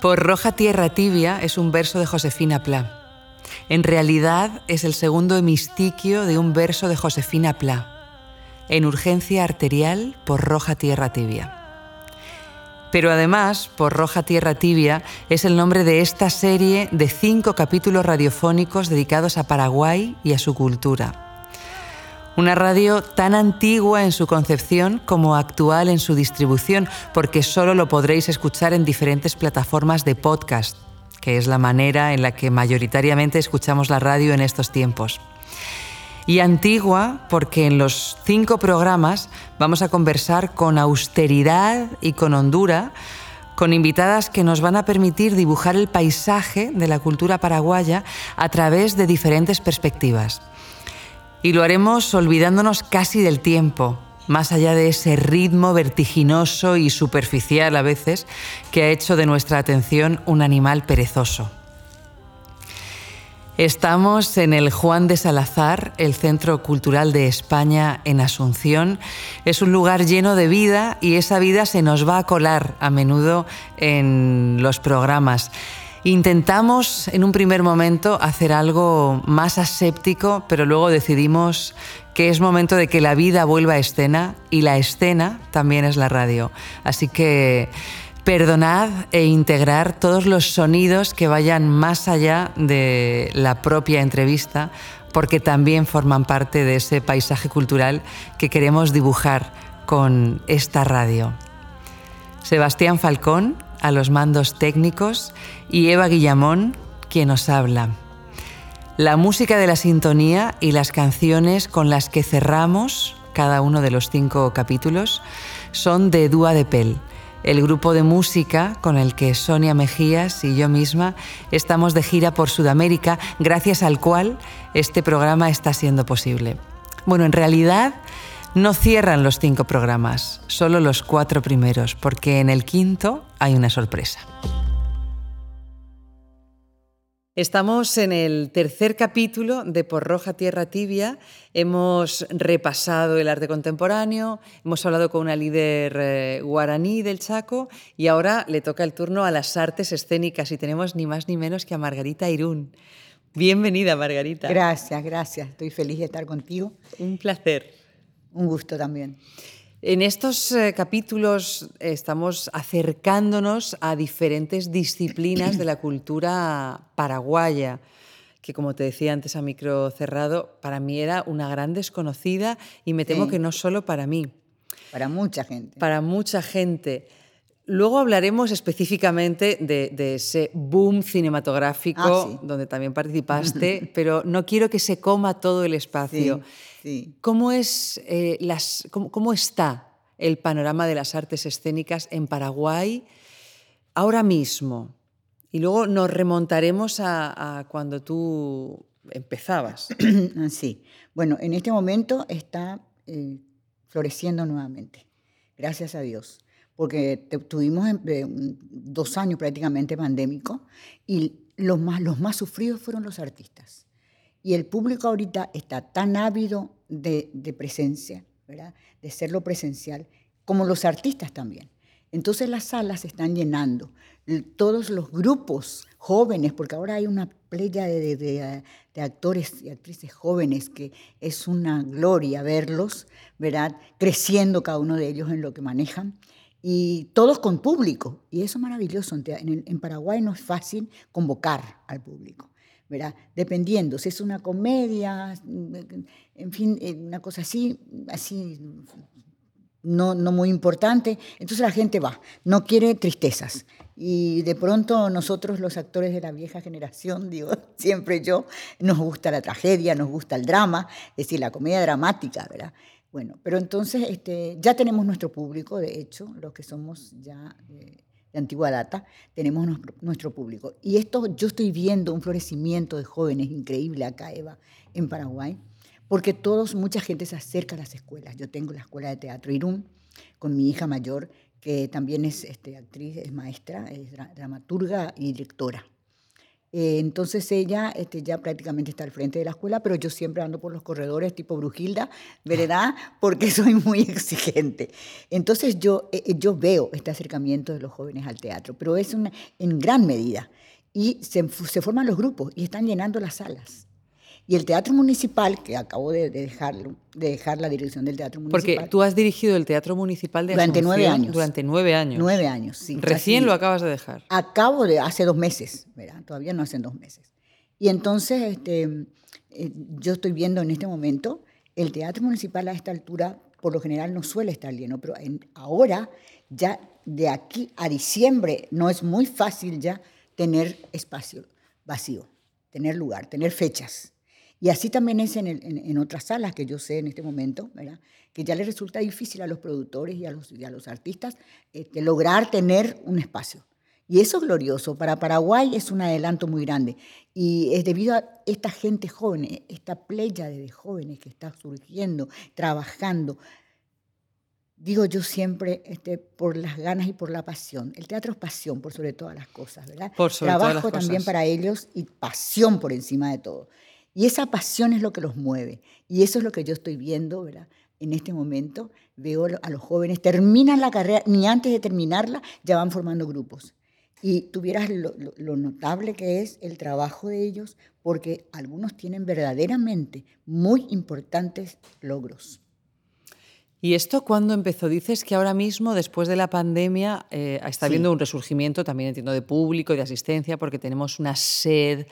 Por roja tierra tibia es un verso de Josefina Pla. En realidad es el segundo hemistiquio de un verso de Josefina Pla. En urgencia arterial por roja tierra tibia. Pero además, por Roja Tierra Tibia es el nombre de esta serie de cinco capítulos radiofónicos dedicados a Paraguay y a su cultura. Una radio tan antigua en su concepción como actual en su distribución, porque solo lo podréis escuchar en diferentes plataformas de podcast, que es la manera en la que mayoritariamente escuchamos la radio en estos tiempos. Y antigua porque en los cinco programas vamos a conversar con austeridad y con hondura, con invitadas que nos van a permitir dibujar el paisaje de la cultura paraguaya a través de diferentes perspectivas. Y lo haremos olvidándonos casi del tiempo, más allá de ese ritmo vertiginoso y superficial a veces que ha hecho de nuestra atención un animal perezoso. Estamos en el Juan de Salazar, el Centro Cultural de España en Asunción. Es un lugar lleno de vida y esa vida se nos va a colar a menudo en los programas. Intentamos en un primer momento hacer algo más aséptico, pero luego decidimos que es momento de que la vida vuelva a escena y la escena también es la radio. Así que perdonad e integrar todos los sonidos que vayan más allá de la propia entrevista, porque también forman parte de ese paisaje cultural que queremos dibujar con esta radio. Sebastián Falcón, a los mandos técnicos, y Eva Guillamón, quien nos habla. La música de la sintonía y las canciones con las que cerramos cada uno de los cinco capítulos son de Dúa de Pel, el grupo de música con el que Sonia Mejías y yo misma estamos de gira por Sudamérica, gracias al cual este programa está siendo posible. Bueno, en realidad no cierran los cinco programas, solo los cuatro primeros, porque en el quinto hay una sorpresa. Estamos en el tercer capítulo de Por Roja Tierra Tibia. Hemos repasado el arte contemporáneo, hemos hablado con una líder eh, guaraní del Chaco y ahora le toca el turno a las artes escénicas y tenemos ni más ni menos que a Margarita Irún. Bienvenida, Margarita. Gracias, gracias. Estoy feliz de estar contigo. Un placer. Un gusto también. En estos eh, capítulos estamos acercándonos a diferentes disciplinas de la cultura paraguaya, que como te decía antes a micro cerrado, para mí era una gran desconocida y me temo que no solo para mí. Para mucha gente. Para mucha gente. Luego hablaremos específicamente de, ese boom cinematográfico ah, donde también participaste, pero no quiero que se coma todo el espacio. ¿Cómo, es, eh, las, cómo, está el panorama de las artes escénicas en Paraguay ahora mismo? Y luego nos remontaremos a, cuando tú empezabas. Sí, bueno, en este momento está eh, floreciendo nuevamente, gracias a Dios porque tuvimos eh, dos años prácticamente pandémicos y los más, los más sufridos fueron los artistas. Y el público ahorita está tan ávido de, presencia, ¿verdad? de serlo presencial, como los artistas también. Entonces las salas se están llenando. Todos los grupos jóvenes, porque ahora hay una playa de, de, actores y actrices jóvenes que es una gloria verlos, ¿verdad? Creciendo cada uno de ellos en lo que manejan y todos con público. Y eso es maravilloso. En, Paraguay no es fácil convocar al público, ¿verdad? Dependiendo, si es una comedia, en fin, eh, una cosa así, así no, no muy importante, entonces la gente va, no quiere tristezas. Y de pronto nosotros los actores de la vieja generación, digo, siempre yo, nos gusta la tragedia, nos gusta el drama, es decir, la comedia dramática, ¿verdad? Bueno, pero entonces este, ya tenemos nuestro público, de hecho, los que somos ya de antigua data, tenemos nuestro, público. Y esto yo estoy viendo un florecimiento de jóvenes increíble acá, Eva, en Paraguay, porque todos, mucha gente se acerca a las escuelas. Yo tengo la escuela de teatro Irún con mi hija mayor, que también es este, actriz, es maestra, es dramaturga y directora. Eh, entonces ella este, ya prácticamente está al frente de la escuela, pero yo siempre ando por los corredores tipo Brujilda, ¿verdad? Porque soy muy exigente. Entonces yo, eh, yo veo este acercamiento de los jóvenes al teatro, pero es una, en gran medida. Y se, se forman los grupos y están llenando las salas. Y el Teatro Municipal, que acabo de, dejarlo, de dejar la dirección del Teatro Municipal. Porque tú has dirigido el Teatro Municipal de Durante nueve años. Durante nueve años. Nueve años, sí. Recién lo acabas de dejar. Acabo de, hace dos meses, ¿verdad? Todavía no hacen dos meses. Y entonces, este, eh, yo estoy viendo en este momento, el Teatro Municipal a esta altura, por lo general, no suele estar lleno, pero ahora, ya de aquí a diciembre, no es muy fácil ya tener espacio vacío, tener lugar, tener fechas. Y así también es en, en, otras salas que yo sé en este momento, ¿verdad? que ya les resulta difícil a los productores y a los, a los artistas este, lograr tener un espacio. Y eso es glorioso. Para Paraguay es un adelanto muy grande. Y es debido a esta gente joven, esta playa de jóvenes que está surgiendo, trabajando. Digo yo siempre este, por las ganas y por la pasión. El teatro es pasión por sobre todas las cosas, ¿verdad? Por sobre Trabajo todas las también cosas. para ellos y pasión por encima de todo. Y esa pasión es lo que los mueve. Y eso es lo que yo estoy viendo, ¿verdad? En este momento veo a los jóvenes, terminan la carrera, ni antes de terminarla, ya van formando grupos. Y tuvieras lo, lo, lo notable que es el trabajo de ellos, porque algunos tienen verdaderamente muy importantes logros. ¿Y esto cuándo empezó? Dices que ahora mismo, después de la pandemia, eh, está Sí. habiendo un resurgimiento, también entiendo, de público de asistencia, porque tenemos una sed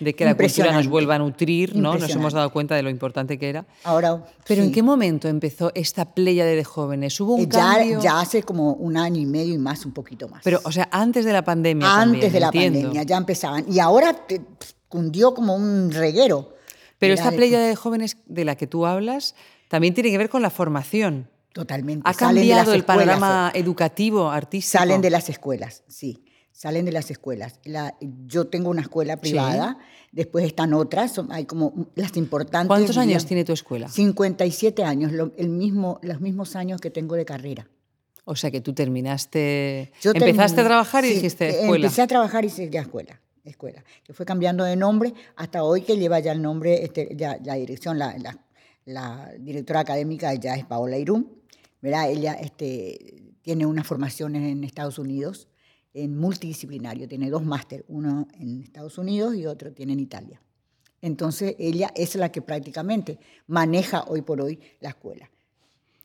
de que la cultura nos vuelva a nutrir, ¿no? Nos hemos dado cuenta de lo importante que era. Ahora, Pero ¿en qué momento empezó esta pléyade de jóvenes? ¿Hubo un Eh, ya, cambio? ya hace como un año y medio y más, un poquito más. Pero, o sea, antes de la pandemia Antes también, de la entiendo. pandemia ya empezaban. Y ahora te- cundió como un reguero. Pero esta De- pléyade de jóvenes de la que tú hablas también tiene que ver con la formación. Totalmente. ¿Ha Salen de cambiado las el escuelas, panorama educativo, artístico? Salen de las escuelas, sí. Salen de las escuelas. La- yo tengo una escuela privada, después están otras, son- hay como las importantes. ¿Cuántos años diríamos, tiene tu escuela? 57 años, lo- el mismo, los mismos años que tengo de carrera. O sea, que tú terminaste... Yo Empezaste a trabajar y sí, dijiste eh, escuela. Empecé a trabajar y a escuela. Escuela, que fue cambiando de nombre hasta hoy que lleva ya el nombre, este, ya la dirección, la, la- la directora académica ya es Paola Irún, ¿verdad? Ella este, tiene una formación en Estados Unidos en multidisciplinario, tiene dos máster, uno en Estados Unidos y otro tiene en Italia. Entonces ella es la que prácticamente maneja hoy por hoy la escuela.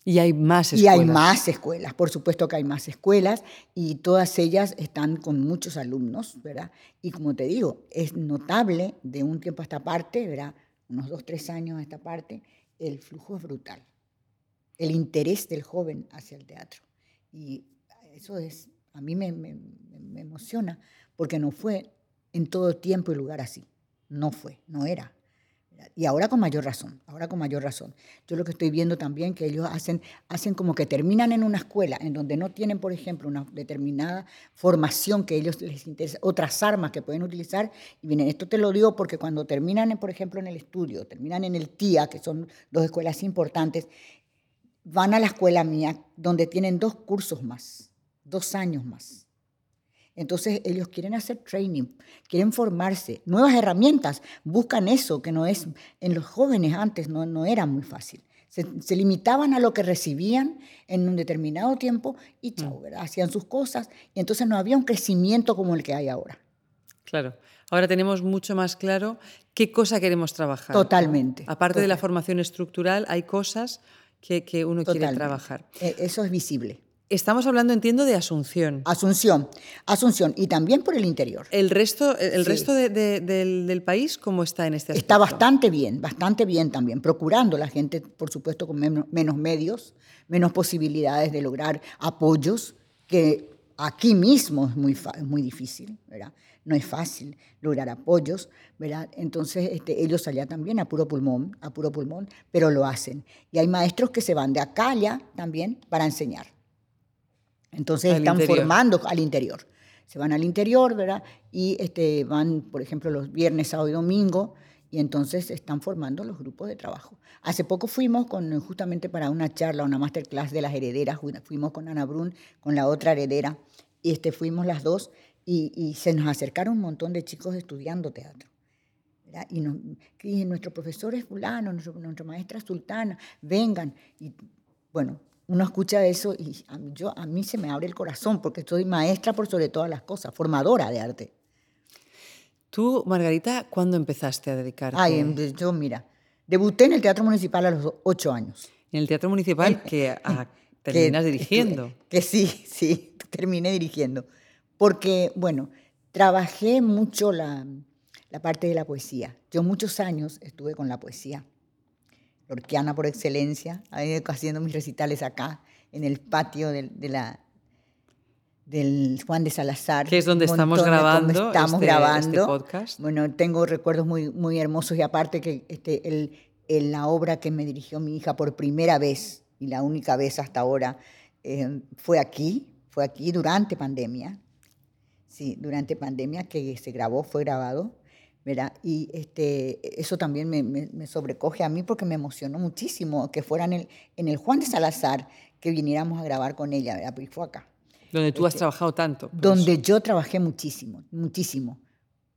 Y hay más Y hay escuelas. más escuelas, por supuesto que hay más escuelas y todas ellas están con muchos alumnos, ¿verdad? Y como te digo, es notable de un tiempo a esta parte, ¿verdad? Unos dos, tres años a esta parte, el flujo es brutal. El interés del joven hacia el teatro. Y eso es, a mí me, me- me emociona porque no fue en todo tiempo y lugar así. No fue, no era. Y ahora con mayor razón, ahora con mayor razón. Yo lo que estoy viendo también que ellos hacen, hacen como que terminan en una escuela en donde no tienen, por ejemplo, una determinada formación que ellos les interesa, otras armas que pueden utilizar. Y miren, esto te lo digo porque cuando terminan, por ejemplo, en el estudio, terminan en el TIA, que son dos escuelas importantes, van a la escuela mía donde tienen dos cursos más, dos años más. Entonces ellos quieren hacer training, quieren formarse, nuevas herramientas, buscan eso que no es, en los jóvenes antes no, no era muy fácil. Se, se limitaban a lo que recibían en un determinado tiempo y chao, ¿verdad? hacían sus cosas y entonces no había un crecimiento como el que hay ahora. Claro. Ahora tenemos mucho más claro qué cosa queremos trabajar. ¿no? Totalmente, Aparte de la formación estructural, hay cosas que, que uno quiere trabajar. Eh, Eso es visible. Estamos hablando, entiendo, de Asunción. Asunción, Asunción y también por el interior. El resto, el Sí. resto de- de- del, del país, ¿cómo está en este aspecto? Está bastante bien, bastante bien también, procurando la gente, por supuesto, con menos, menos medios, menos posibilidades de lograr apoyos, que aquí mismo es muy, muy difícil, ¿verdad? No es fácil lograr apoyos, ¿verdad? Entonces este, ellos allá también a puro pulmón, a puro pulmón, pero lo hacen. Y hay maestros que se van de acá allá también para enseñar. Entonces Al están interior. formando al interior. Se van al interior, ¿verdad? Y este, van, por ejemplo, los viernes, sábado y domingo, y entonces están formando los grupos de trabajo. Hace poco fuimos con, justamente para una charla, una masterclass de las herederas, fu- fuimos con Ana Brun, con la otra heredera, y este, fuimos las dos y, se nos acercaron un montón de chicos estudiando teatro. Y, nos, y, nuestro profesor es fulano, nuestra maestra sultana, vengan. Y bueno, uno escucha eso y a mí, yo, a mí se me abre el corazón porque soy maestra por sobre todas las cosas, formadora de arte. Tú, Margarita, ¿cuándo empezaste a dedicarte? Ay, yo, mira, debuté en el Teatro Municipal a los ocho años. En el Teatro Municipal que terminas dirigiendo. Que sí, sí, terminé dirigiendo. Porque, bueno, trabajé mucho la, la parte de la poesía. Yo muchos años estuve con la poesía lorquiana por excelencia, haciendo mis recitales acá, en el patio de, la, del Juan de Salazar. Que es donde estamos grabando, estamos este, grabando. Este podcast. Bueno, tengo recuerdos muy, muy hermosos y aparte que este, el, la obra que me dirigió mi hija por primera vez y la única vez hasta ahora eh, fue aquí, fue aquí durante pandemia. Sí, durante pandemia que se grabó, fue grabado. Y este, eso también me, sobrecoge a mí porque me emocionó muchísimo que fuera en el, en el Juan de Salazar que viniéramos a grabar con ella, ¿verdad? Porque fue acá. Donde tú has este, trabajado tanto. Donde yo trabajé muchísimo, muchísimo,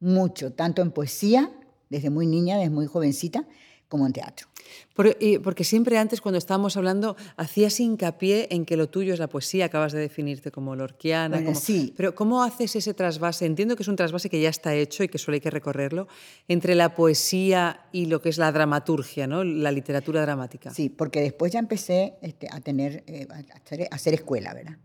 mucho, tanto en poesía, desde muy niña, desde muy jovencita, como en teatro. Porque siempre antes, cuando estábamos hablando, hacías hincapié en que lo tuyo es la poesía, acabas de definirte como lorquiana. Sí. Pero ¿cómo haces ese trasvase? Entiendo que es un trasvase que ya está hecho y que solo hay que recorrerlo, entre la poesía y lo que es la dramaturgia, ¿no? la literatura dramática. Sí, porque después ya empecé este, a, tener, eh, a, hacer, escuela, ¿verdad?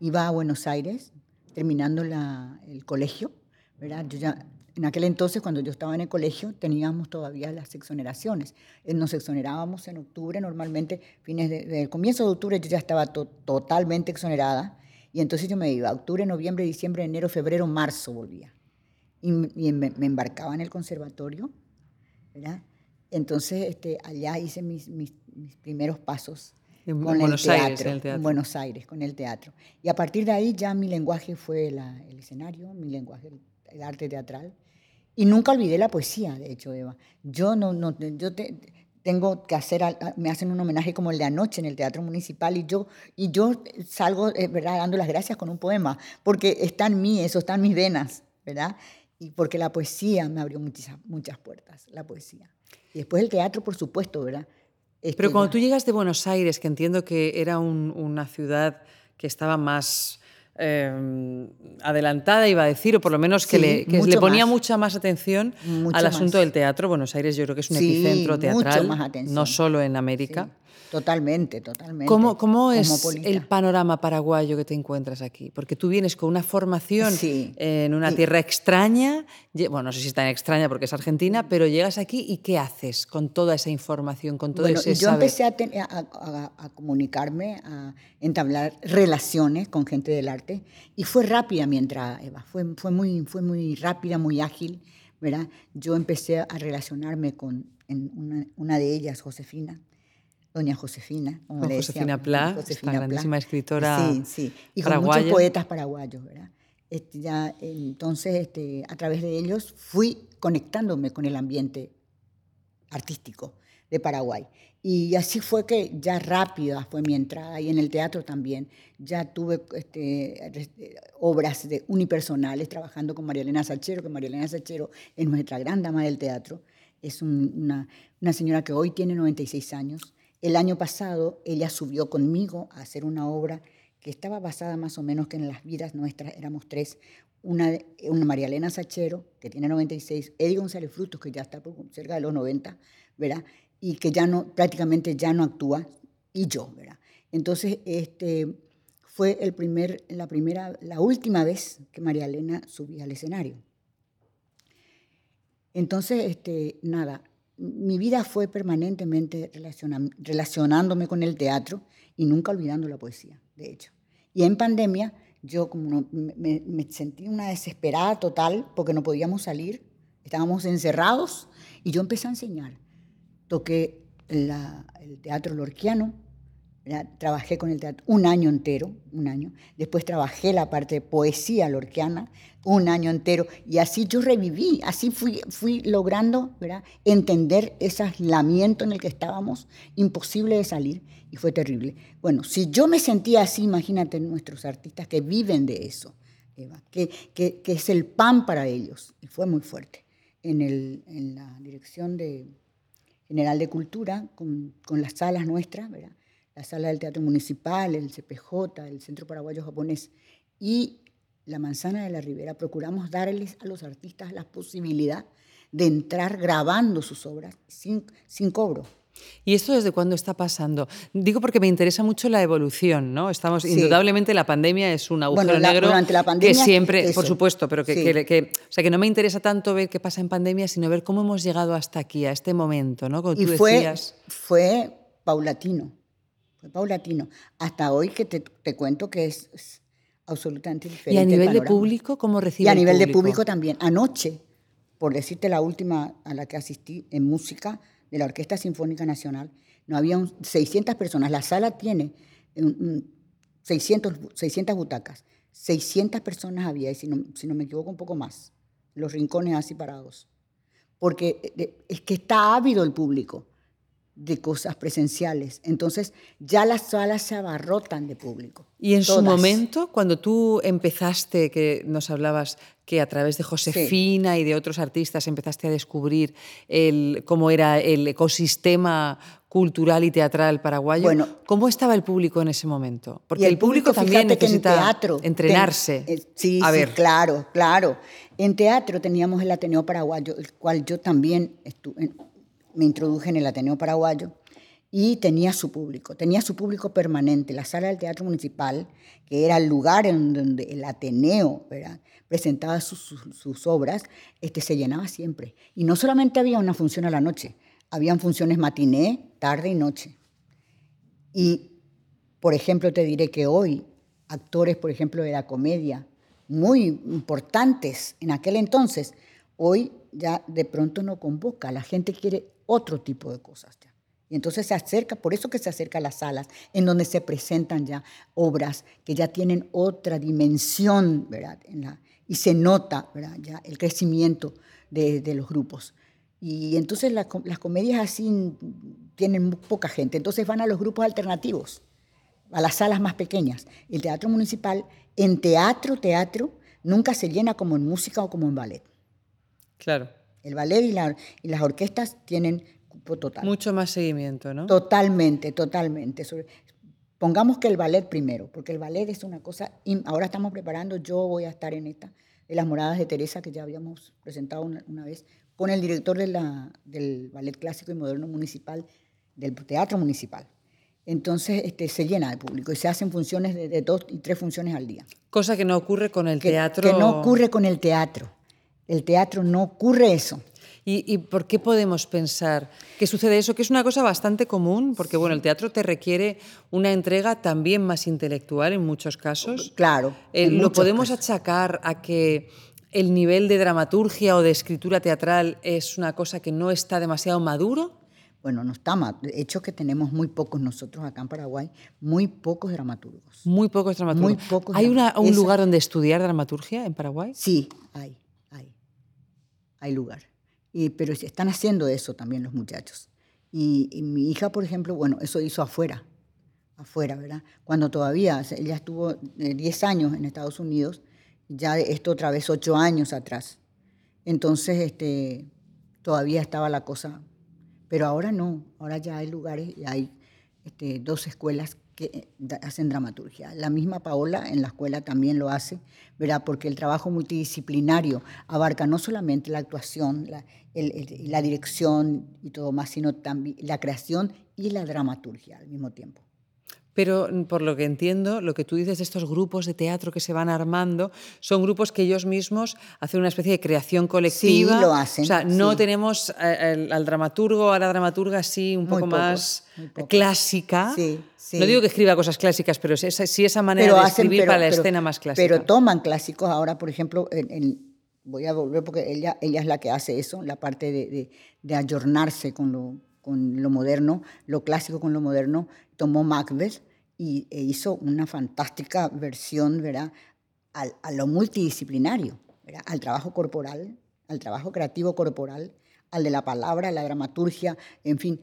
Iba a Buenos Aires, terminando el colegio, ¿verdad? Yo ya en aquel entonces, cuando yo estaba en el colegio, teníamos todavía las exoneraciones. Eh, nos exonerábamos en octubre, normalmente, fines de, comienzo de octubre yo ya estaba totalmente exonerada. Y entonces yo me iba, octubre, noviembre, diciembre, enero, febrero, marzo volvía. Y, me, embarcaba en el conservatorio. Entonces este, allá hice mis, primeros pasos en con Buenos el teatro, Aires, en el teatro. En Buenos Aires, con el teatro. Y a partir de ahí ya mi lenguaje fue el escenario, mi lenguaje el arte teatral. Y nunca olvidé la poesía, de hecho, Eva. Yo no, no yo tengo que hacer, me hacen un homenaje como el de anoche en el Teatro Municipal y yo, y yo salgo, eh, ¿verdad?, dando las gracias con un poema, porque está en mí, eso está en mis venas, ¿verdad? Y porque la poesía me abrió muchas, muchas puertas, la poesía. Y después el teatro, por supuesto, ¿verdad? Pero cuando tú llegas de Buenos Aires, que entiendo que era una ciudad que estaba más Em, adelantada, iba a decir, o por lo menos que, le, le, ponía mucha más atención al asunto del teatro. Buenos Aires yo creo que es un epicentro teatral, no solo en América. Totalmente, totalmente. ¿Cómo, cómo es el panorama paraguayo que te encuentras aquí? Porque tú vienes con una formación en una tierra extraña, bueno, no sé si es tan extraña porque es Argentina, pero llegas aquí y ¿qué haces con toda esa información, con todo bueno, ese yo empecé a, comunicarme, a entablar relaciones con gente del arte y fue rápida mi entrada, Eva, fue, fue, muy, fue muy rápida, muy ágil, ¿verdad? Yo empecé a relacionarme con una, una de ellas, Josefina, doña Josefina. Como Josefina Pla, Josefina esta grandísima escritora Sí, sí. Y con muchos poetas paraguayos, ¿verdad? Este, ya, entonces, este, a través de ellos fui conectándome con el ambiente artístico de Paraguay. Y así fue que ya rápida fue mi entrada y en el teatro también. Ya tuve este, obras de unipersonales trabajando con María Elena Sachero, que María Elena Sachero es nuestra gran dama del teatro. Es una, una señora que hoy tiene 96 años el año pasado ella subió conmigo a hacer una obra que estaba basada más o menos que en las vidas nuestras, éramos tres, una, una María Elena Sachero, que tiene 96, Eddie González Frutos, que ya está cerca de los 90, ¿verdad? Y que ya no, prácticamente ya no actúa, y yo, ¿verdad? Entonces, este, fue el primer, la, primera, la última vez que María Elena subía al escenario. Entonces, este, nada, mi vida fue permanentemente relacionándome con el teatro y nunca olvidando la poesía, de hecho. Y en pandemia yo me, sentí una desesperada total porque no podíamos salir, estábamos encerrados y yo empecé a enseñar. Toqué el teatro lorquiano, trabajé con el teatro un año entero, un año. Después trabajé la parte de poesía lorquiana un año entero. Y así yo reviví, así fui, fui logrando ¿verdad? entender ese aislamiento en el que estábamos, imposible de salir, y fue terrible. Bueno, si yo me sentía así, imagínate nuestros artistas que viven de eso. Eva, que, que, es el pan para ellos. Y fue muy fuerte. En, el, en la dirección de, general de cultura, con, con las salas nuestras, ¿verdad? La sala del Teatro Municipal, el CPJ, el Centro Paraguayo Japonés y la Manzana de la Ribera, procuramos darles a los artistas la posibilidad de entrar grabando sus obras sin, sin cobro. ¿Y esto desde cuándo está pasando? Digo porque me interesa mucho la evolución, ¿no? Estamos, indudablemente, la pandemia es un agujero negro durante la pandemia, que siempre, por supuesto, pero que, que, o sea, que no me interesa tanto ver qué pasa en pandemia, sino ver cómo hemos llegado hasta aquí, a este momento, ¿no? y fue, fue paulatino, fue paulatino. Hasta hoy que te, te cuento que es, absolutamente diferente. ¿Y a nivel de público cómo recibe Y a nivel de público también. Anoche, por decirte la última a la que asistí en música, de la Orquesta Sinfónica Nacional, no había 600 personas. La sala tiene 600, 600 butacas. 600 personas había, y si no, si no me equivoco, un poco más. Los rincones así parados. Porque eh, es que está ávido el público de cosas presenciales. Entonces ya las salas se abarrotan de público. Y en su momento, cuando tú empezaste, que nos hablabas que a través de Josefina y de otros artistas empezaste a descubrir el, cómo era el ecosistema cultural y teatral paraguayo, bueno, ¿cómo estaba el público en ese momento? Porque el, público, también necesita teatro, entrenarse. Eh, sí, a ver. claro, claro. En teatro teníamos el Ateneo Paraguayo, el cual yo también estuve, me introduje en el Ateneo Paraguayo y tenía su público, tenía su público permanente. La sala del Teatro Municipal, que era el lugar en donde el Ateneo presentaba sus, obras, este, se llenaba siempre. Y no solamente había una función a la noche, habían funciones matiné, tarde y noche. Y, por ejemplo, te diré que hoy, actores, por ejemplo, de la comedia, muy importantes en aquel entonces, hoy ya de pronto no convoca. La gente quiere otro tipo de cosas ya. Y entonces se acerca, por eso que se acerca a las salas, en donde se presentan ya obras que ya tienen otra dimensión, ¿verdad? En la, y se nota, ¿verdad? Ya el crecimiento de, de los grupos. Y entonces las comedias así tienen poca gente, entonces van a los grupos alternativos, a las salas más pequeñas. El teatro municipal, en teatro, teatro, nunca se llena como en música o como en ballet. Claro. El ballet y, las orquestas tienen cupo total. Mucho más seguimiento, ¿no? Totalmente, totalmente. pongamos que el ballet primero, porque el ballet es una cosa. Ahora estamos preparando, yo voy a estar en esta, de las moradas de Teresa, que ya habíamos presentado una, vez, con el director de la, del Ballet Clásico y Moderno Municipal, del Teatro Municipal. Entonces este, se llena de público y se hacen funciones de, dos y tres funciones al día. Cosa que no ocurre con el teatro. Que no ocurre con el teatro. El teatro no ocurre eso. ¿Y, por qué podemos pensar que sucede eso? Que es una cosa bastante común, porque bueno, el teatro te requiere una entrega también más intelectual en muchos casos. Claro. Eh, ¿Lo podemos achacar a que el nivel de dramaturgia o de escritura teatral es una cosa que no está demasiado maduro? Bueno, no está mal. Hecho, que tenemos muy pocos nosotros acá en Paraguay, muy pocos dramaturgos. Muy pocos dramaturgos. Muy pocos ¿Hay un lugar donde estudiar dramaturgia en Paraguay? Sí, hay hay lugar. Y, pero están haciendo eso también los muchachos. Y, mi hija, por ejemplo, bueno, eso hizo afuera, afuera, ¿verdad? Cuando todavía, ella estuvo 10 eh, años en Estados Unidos, ya esto otra vez 8 años atrás. Entonces, este, todavía estaba la cosa, pero ahora no, ahora ya hay lugares, y hay este, dos escuelas que eh, hacen dramaturgia. La misma Paola en la escuela también lo hace, ¿verdad? porque el trabajo multidisciplinario abarca no solamente la actuación, la, la dirección y todo más, sino también la creación y la dramaturgia al mismo tiempo. Pero mm, por lo que entiendo, lo que tú dices de estos grupos de teatro que se van armando, son grupos que ellos mismos hacen una especie de creación colectiva. Sí, lo hacen. O sea, no tenemos eh, al, dramaturgo, a la dramaturga así un poco más clásica. Sí, No digo que escriba cosas clásicas, pero sí esa, manera de escribir para la escena más clásica. Pero toman clásicos ahora, por ejemplo, voy a volver porque ella, ella es la que hace eso, la parte de, de, ayornarse con lo, con lo moderno, lo clásico con lo moderno. Tomó Macbeth y, e hizo una fantástica versión ¿verdad? a lo multidisciplinario, al trabajo corporal, al trabajo creativo corporal, al de la palabra, la dramaturgia, en fin,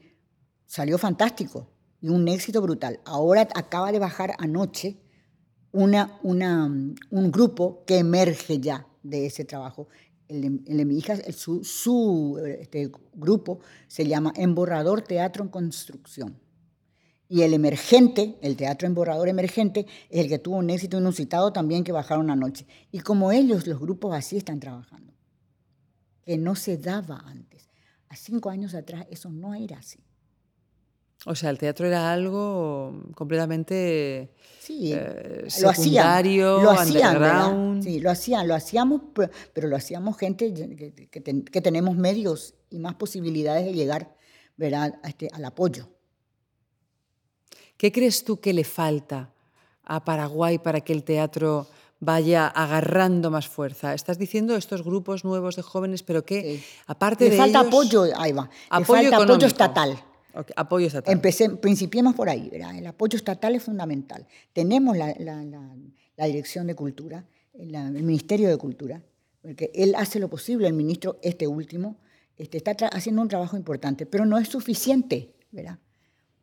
salió fantástico y un éxito brutal. Ahora acaba de bajar anoche una, una, un grupo que emerge ya de ese trabajo. El, de mi hija, su, su este, grupo se llama Emborrador Teatro en Construcción. Y el emergente, el teatro emborrador emergente, es el que tuvo un éxito inusitado también que bajaron anoche. Y como ellos, los grupos así están trabajando, que no se daba antes. A cinco años atrás eso no era así. O sea, el teatro era algo completamente sí, eh, lo secundario, lo hacían, sí, lo hacían, lo hacíamos, pero, lo hacíamos gente que, tenemos medios y más posibilidades de llegar ¿verdad? este, al apoyo. ¿Qué crees tú que le falta a Paraguay para que el teatro vaya agarrando más fuerza? Estás diciendo estos grupos nuevos de jóvenes, pero que aparte le falta apoyo, ahí va. Apoyo le falta apoyo estatal. apoyo estatal. Empecé, principiemos por ahí, ¿verdad? El apoyo estatal es fundamental. Tenemos la, Dirección de Cultura, el Ministerio de Cultura, porque él hace lo posible, el ministro, este último, este, está haciendo un trabajo importante, pero no es suficiente, ¿verdad?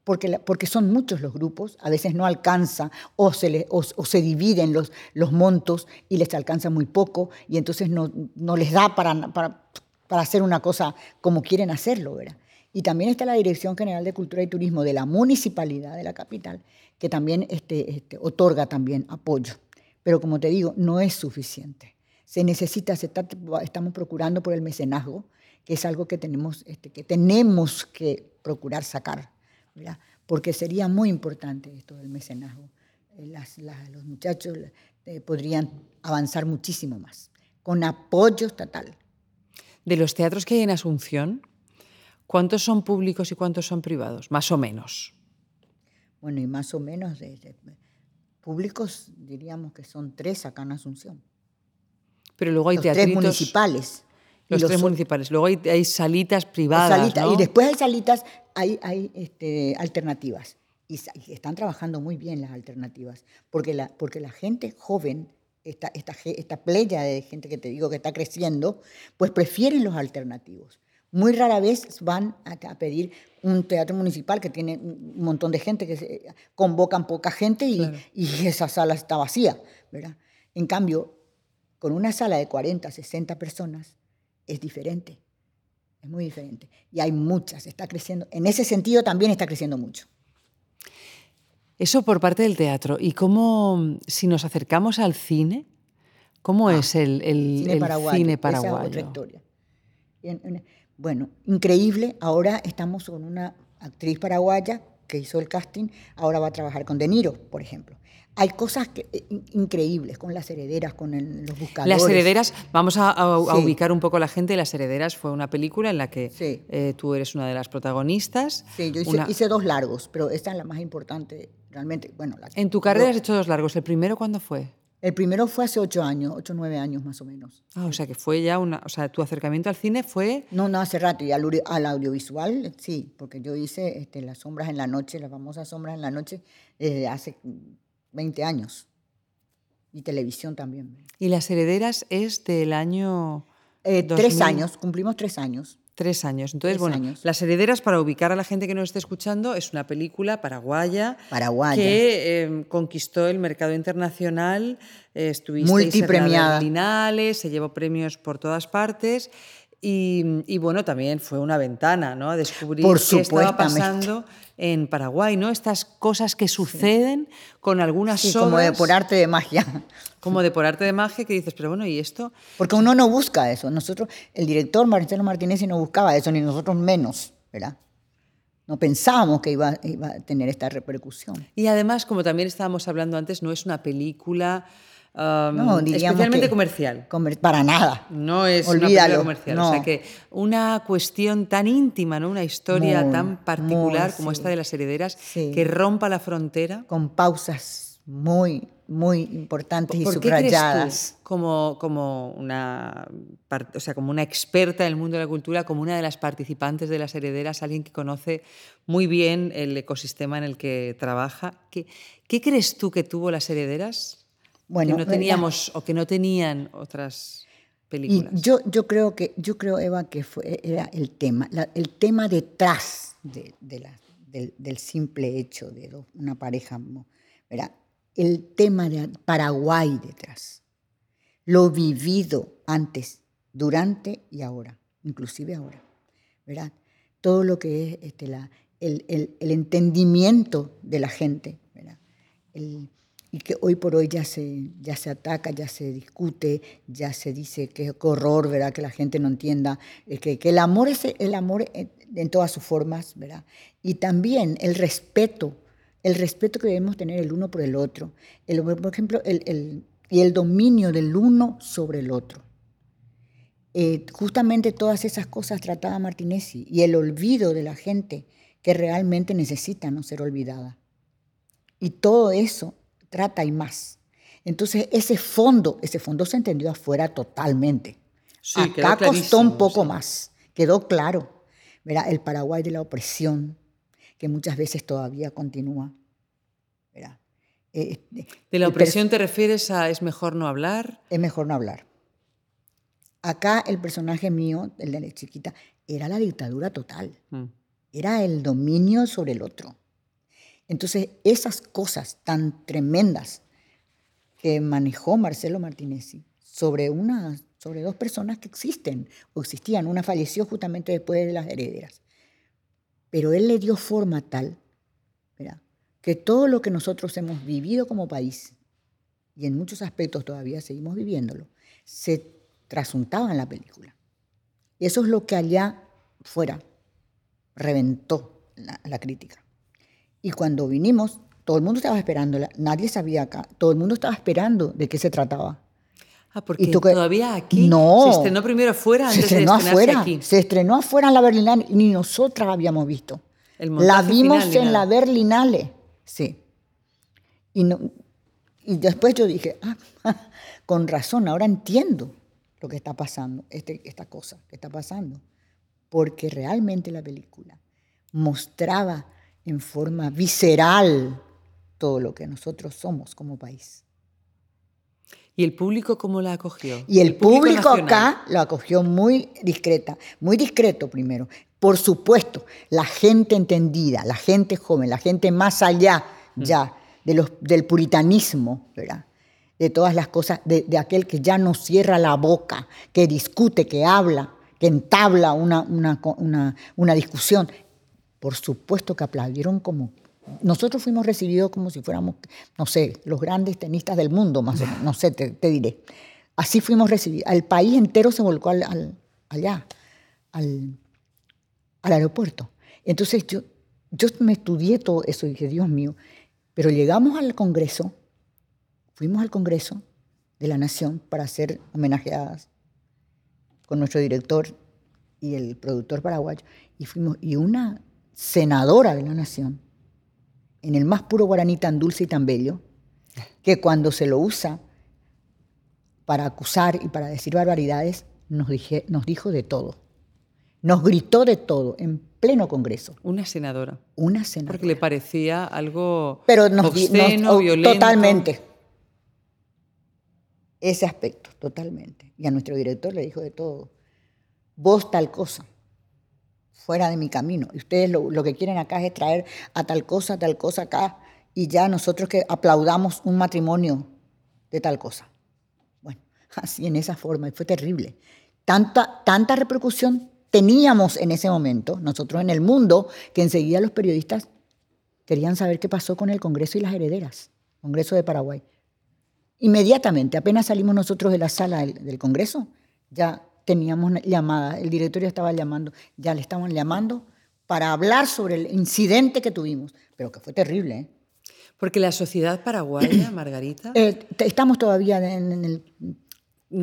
Porque, porque son muchos los grupos, a veces no alcanza o se, o, se dividen los, los montos y les alcanza muy poco y entonces no, no les da para, para, para, hacer una cosa como quieren hacerlo. ¿verdad? Y también está la Dirección General de Cultura y Turismo de la Municipalidad de la capital, que también este, este, otorga también apoyo. Pero como te digo, no es suficiente. Se necesita, se está, estamos procurando por el mecenazgo, que es algo que tenemos, este, que, tenemos que procurar sacar porque sería muy importante esto del mecenazgo. Eh, los muchachos eh, podrían avanzar muchísimo más, con apoyo estatal. De los teatros que hay en Asunción, ¿cuántos son públicos y cuántos son privados? Más o menos. Bueno, y más o menos de, públicos diríamos que son tres acá en Asunción. Pero luego hay los teatritos... Tres municipales. Los, tres municipales. Luego hay, salitas privadas. Y después hay salitas, hay, hay este, alternativas. Y, están trabajando muy bien las alternativas. Porque la, porque la gente joven, esta, esta, esta playa de gente que te digo que está creciendo, pues prefieren los alternativos. Muy rara vez van a, pedir un teatro municipal que tiene un montón de gente, que se, convocan poca gente y, y esa sala está vacía. ¿verdad? En cambio, con una sala de 40, 60 personas, es diferente, es muy diferente. Y hay muchas, está creciendo, en ese sentido también está creciendo mucho. Eso por parte del teatro. ¿Y cómo, si nos acercamos al cine, cómo ah, es el, cine, paraguayo, bueno, increíble. Ahora estamos con una actriz paraguaya que hizo el casting, ahora va a trabajar con De Niro, por ejemplo hay cosas eh, increíbles con las herederas, con los buscadores. Las herederas, vamos a, ubicar un poco a la gente. Las herederas fue una película en la que eh, tú eres una de las protagonistas. Sí, yo hice, dos largos, pero esta es la más importante, realmente. Bueno, en tu carrera has hecho dos largos. ¿El primero cuándo fue? El primero fue hace ocho años, ocho, nueve años más o menos. Ah, o sea que fue ya una. O sea, tu acercamiento al cine fue. No, no, hace rato. Y al, audiovisual, sí, porque yo hice este, Las Sombras en la Noche, las famosas Sombras en la Noche, desde hace 20 años. Y televisión también. ¿Y Las Herederas es del año...? Eh, tres años, cumplimos tres años. Tres años. Entonces, bueno, Las Herederas, para ubicar a la gente que nos esté escuchando, es una película paraguaya, paraguaya. que em, conquistó el mercado internacional, eh, estuviste multipremiada. En se llevó premios por todas partes. Y, bueno, también fue una ventana, ¿no? A descubrir qué estaba pasando en Paraguay, ¿no? Estas cosas que suceden con algunas sí, como de por arte de magia. Como de por arte de magia que dices, pero bueno, ¿y esto? Porque uno no busca eso. Nosotros, el director Marcelo Martínez no buscaba eso, ni nosotros menos, ¿verdad? No pensábamos que iba, iba a tener esta repercusión. Y además, como también estábamos hablando antes, no es una película no, especialmente comercial. para nada. No es una comercial. O sea que una cuestión tan íntima, ¿no? una historia tan particular como esta de las herederas, que rompa la frontera. Con pausas muy, muy importantes y subrayadas. como, como, una, o sea, como una experta en el mundo de la cultura, como una de las participantes de las herederas, alguien que conoce muy bien el ecosistema en el que trabaja. ¿Qué, qué crees tú que tuvo las herederas? Bueno, que no teníamos o que no tenían otras películas. Y yo, yo creo que yo creo Eva que fue, era el tema, el tema detrás de, la, del, simple hecho de una pareja, el tema de Paraguay detrás, lo vivido antes, durante y ahora, inclusive ahora, ¿verdad? Todo lo que es este, la, el, el, entendimiento de la gente, ¿verdad? Y que hoy por hoy ya se, ya se ataca, ya se discute, ya se dice que horror, ¿verdad? Que la gente no entienda, eh, que, que el amor es el amor en todas sus formas, ¿verdad? Y también el respeto el respeto que debemos tener el uno por el otro, el, por ejemplo, el, y el dominio del uno sobre el otro. Eh, justamente todas esas cosas trataba Martinezzi y el olvido de la gente que realmente necesita no ser olvidada. Y todo eso trata y más. Entonces ese fondo, ese fondo se entendió afuera totalmente. Acá costó un poco más, quedó claro. Verá, el Paraguay de la opresión, que muchas veces todavía continúa. Eh, ¿De la opresión te refieres a es mejor no hablar? Es mejor no hablar. Acá el personaje mío, el de la chiquita, era la dictadura total. Mm. Era el dominio sobre el otro. Entonces, esas cosas tan tremendas que manejó Marcelo Martinezzi sobre, una, sobre dos personas que existen o existían, una falleció justamente después de las herederas, pero él le dio forma tal que todo lo que nosotros hemos vivido como país, y en muchos aspectos todavía seguimos viviéndolo, se trasuntaba en la película. Y eso es lo que allá fuera reventó la, crítica. Y cuando vinimos, todo el mundo estaba esperándola, nadie sabía acá, todo el mundo estaba esperando de qué se trataba. Ah, porque todavía aquí no, se estrenó primero afuera antes se estrenó afuera, aquí. Se estrenó afuera en la Berlinale y ni nosotras habíamos visto. la vimos en la Berlinale, sí. Y, no, y después yo dije, ah, con razón, ahora entiendo lo que está pasando, este, esta cosa que está pasando. Porque realmente la película mostraba en forma visceral todo lo que nosotros somos como país. ¿Y el público cómo la acogió? Y el, público, acá lo acogió muy discreta, muy discreto primero. Por supuesto, la gente entendida, la gente joven, la gente más allá mm. ya de los, del puritanismo, ¿verdad? de todas las cosas, de, aquel que ya no cierra la boca, que discute, que habla, que entabla una, una, una, una discusión. Por supuesto que aplaudieron como nosotros fuimos recibidos como si fuéramos, no sé, los grandes tenistas del mundo, más no sé, te, diré. Así fuimos recibidos. El país entero se volcó al, allá, al, aeropuerto. Entonces yo, yo me estudié todo eso y dije, Dios mío, pero llegamos al Congreso, fuimos al Congreso de la Nación para ser homenajeadas con nuestro director y el productor paraguayo, y fuimos, y una senadora de la Nación en el más puro guaraní tan dulce y tan bello, que cuando se lo usa para acusar y para decir barbaridades, nos, dije, nos dijo de todo. Nos gritó de todo en pleno Congreso. Una senadora. Una senadora. Porque le parecía algo Pero nos, obsceno, violento. Totalmente. Ese aspecto, totalmente. Y a nuestro director le dijo de todo. Vos tal cosa fuera de mi camino. Y ustedes lo, que quieren acá es traer a tal cosa, tal cosa acá, y ya nosotros que aplaudamos un matrimonio de tal cosa. Bueno, así en esa forma, y fue terrible. Tanta, tanta repercusión teníamos en ese momento, nosotros en el mundo, que enseguida los periodistas querían saber qué pasó con el Congreso y las herederas, Congreso de Paraguay. Inmediatamente, apenas salimos nosotros de la sala del, del Congreso, ya teníamos llamada, el directorio estaba llamando, ya le estaban llamando para hablar sobre el incidente que tuvimos, pero que fue terrible. ¿eh? Porque la sociedad paraguaya, Margarita... Eh, estamos todavía en, el